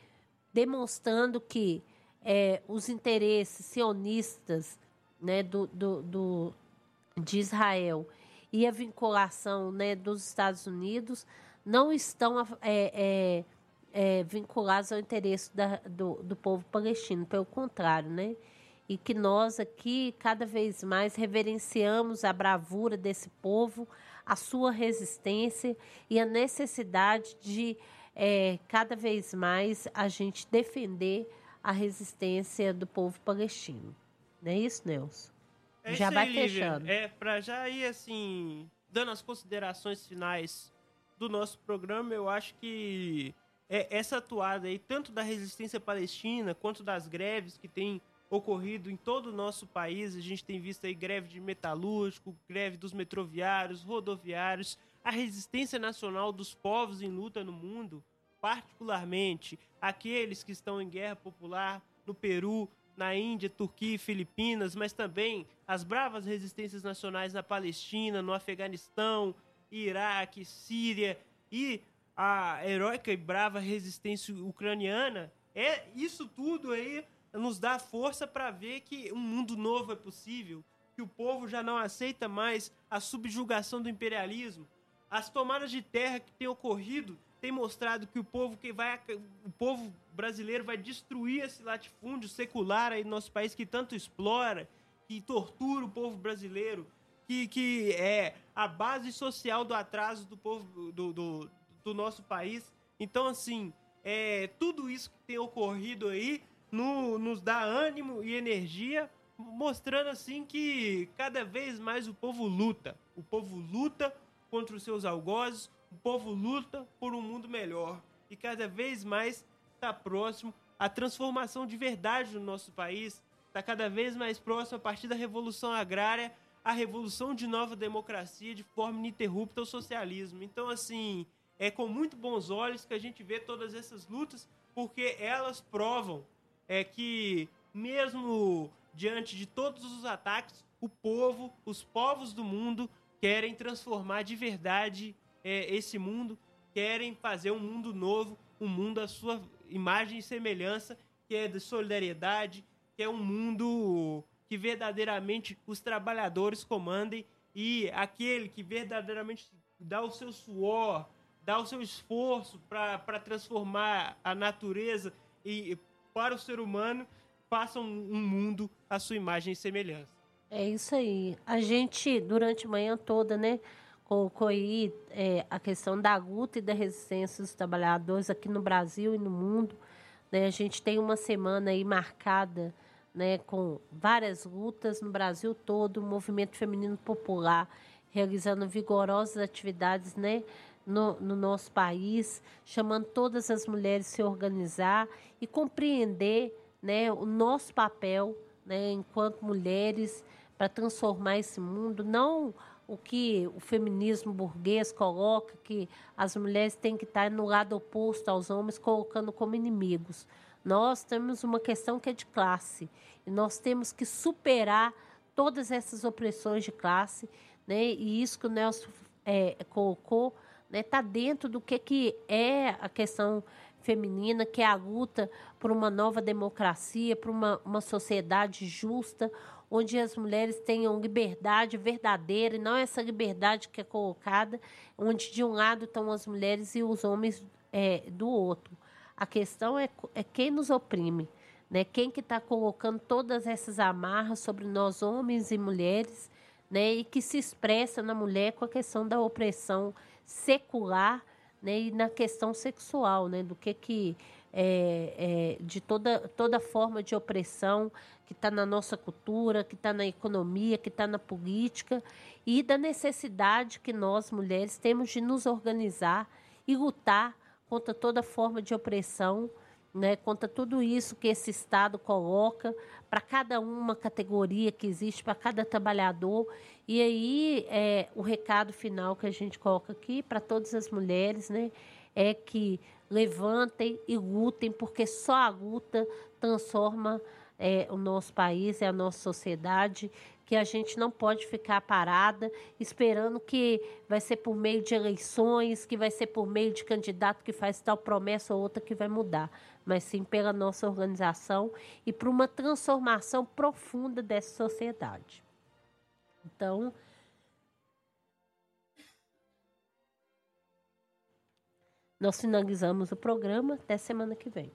demonstrando que é, os interesses sionistas né, do, do, do, de Israel e a vinculação né, dos Estados Unidos não estão é, é, é, vinculados ao interesse da, do, do povo palestino, pelo contrário, né? E que nós aqui cada vez mais reverenciamos a bravura desse povo, a sua resistência e a necessidade de é, cada vez mais a gente defender a resistência do povo palestino. Não é isso, Nelson? É já vai aí, fechando. É, para já ir assim, dando as considerações finais do nosso programa, eu acho que é, essa atuada aí, tanto da resistência palestina quanto das greves que tem ocorrido em todo o nosso país. A gente tem visto aí greve de metalúrgico, greve dos metroviários, rodoviários, a resistência nacional dos povos em luta no mundo, particularmente aqueles que estão em guerra popular no Peru, na Índia, Turquia e Filipinas, mas também as bravas resistências nacionais na Palestina, no Afeganistão, Iraque, Síria e a heróica e brava resistência ucraniana é isso tudo aí nos dá força para ver que um mundo novo é possível, que o povo já não aceita mais a subjugação do imperialismo. As tomadas de terra que têm ocorrido têm mostrado que o povo que vai o povo brasileiro vai destruir esse latifúndio secular aí no nosso país que tanto explora, que tortura o povo brasileiro, que, que é a base social do atraso do povo do, do, do nosso país. Então, assim, é, tudo isso que tem ocorrido aí no, nos dá ânimo e energia, mostrando assim que cada vez mais o povo luta. O povo luta contra os seus algozes, o povo luta por um mundo melhor. E cada vez mais está próximo a transformação de verdade no nosso país, está cada vez mais próximo a partir da revolução agrária, a revolução de nova democracia de forma ininterrupta ao socialismo. Então, assim, é com muito bons olhos que a gente vê todas essas lutas, porque elas provam é que, mesmo diante de todos os ataques, o povo, os povos do mundo querem transformar de verdade é, esse mundo, querem fazer um mundo novo, um mundo à sua imagem e semelhança, que é de solidariedade, que é um mundo que verdadeiramente os trabalhadores comandem e aquele que verdadeiramente dá o seu suor, dá o seu esforço para transformar a natureza e para o ser humano, façam um mundo à sua imagem e semelhança. É isso aí. A gente, durante a manhã toda, né, colocou aí é, a questão da luta e da resistência dos trabalhadores aqui no Brasil e no mundo. Né? A gente tem uma semana aí marcada né, com várias lutas no Brasil todo, o movimento feminino popular realizando vigorosas atividades né, no, no nosso país, chamando todas as mulheres a se organizar e compreender né, o nosso papel né, enquanto mulheres para transformar esse mundo, não o que o feminismo burguês coloca, que as mulheres têm que estar no lado oposto aos homens, colocando como inimigos. Nós temos uma questão que é de classe e nós temos que superar todas essas opressões de classe, né? E isso que o Nelson é, colocou está né, tá dentro do que, que é a questão feminina, que é a luta por uma nova democracia, por uma, uma sociedade justa, onde as mulheres tenham liberdade verdadeira e não essa liberdade que é colocada, onde de um lado estão as mulheres e os homens é, do outro. A questão é, é quem nos oprime, né? quem que está colocando todas essas amarras sobre nós, homens e mulheres, né? e que se expressa na mulher com a questão da opressão secular né, e na questão sexual, né, do que que é, é, de toda, toda forma de opressão que está na nossa cultura, que está na economia, que está na política e da necessidade que nós mulheres temos de nos organizar e lutar contra toda forma de opressão, né, contra tudo isso que esse Estado coloca para cada uma categoria que existe, para cada trabalhador. E aí, é, o recado final que a gente coloca aqui para todas as mulheres né, é que levantem e lutem, porque só a luta transforma é, o nosso país e a nossa sociedade que a gente não pode ficar parada esperando que vai ser por meio de eleições, que vai ser por meio de candidato que faz tal promessa ou outra que vai mudar, mas sim pela nossa organização e por uma transformação profunda dessa sociedade. Então, nós finalizamos o programa até semana que vem.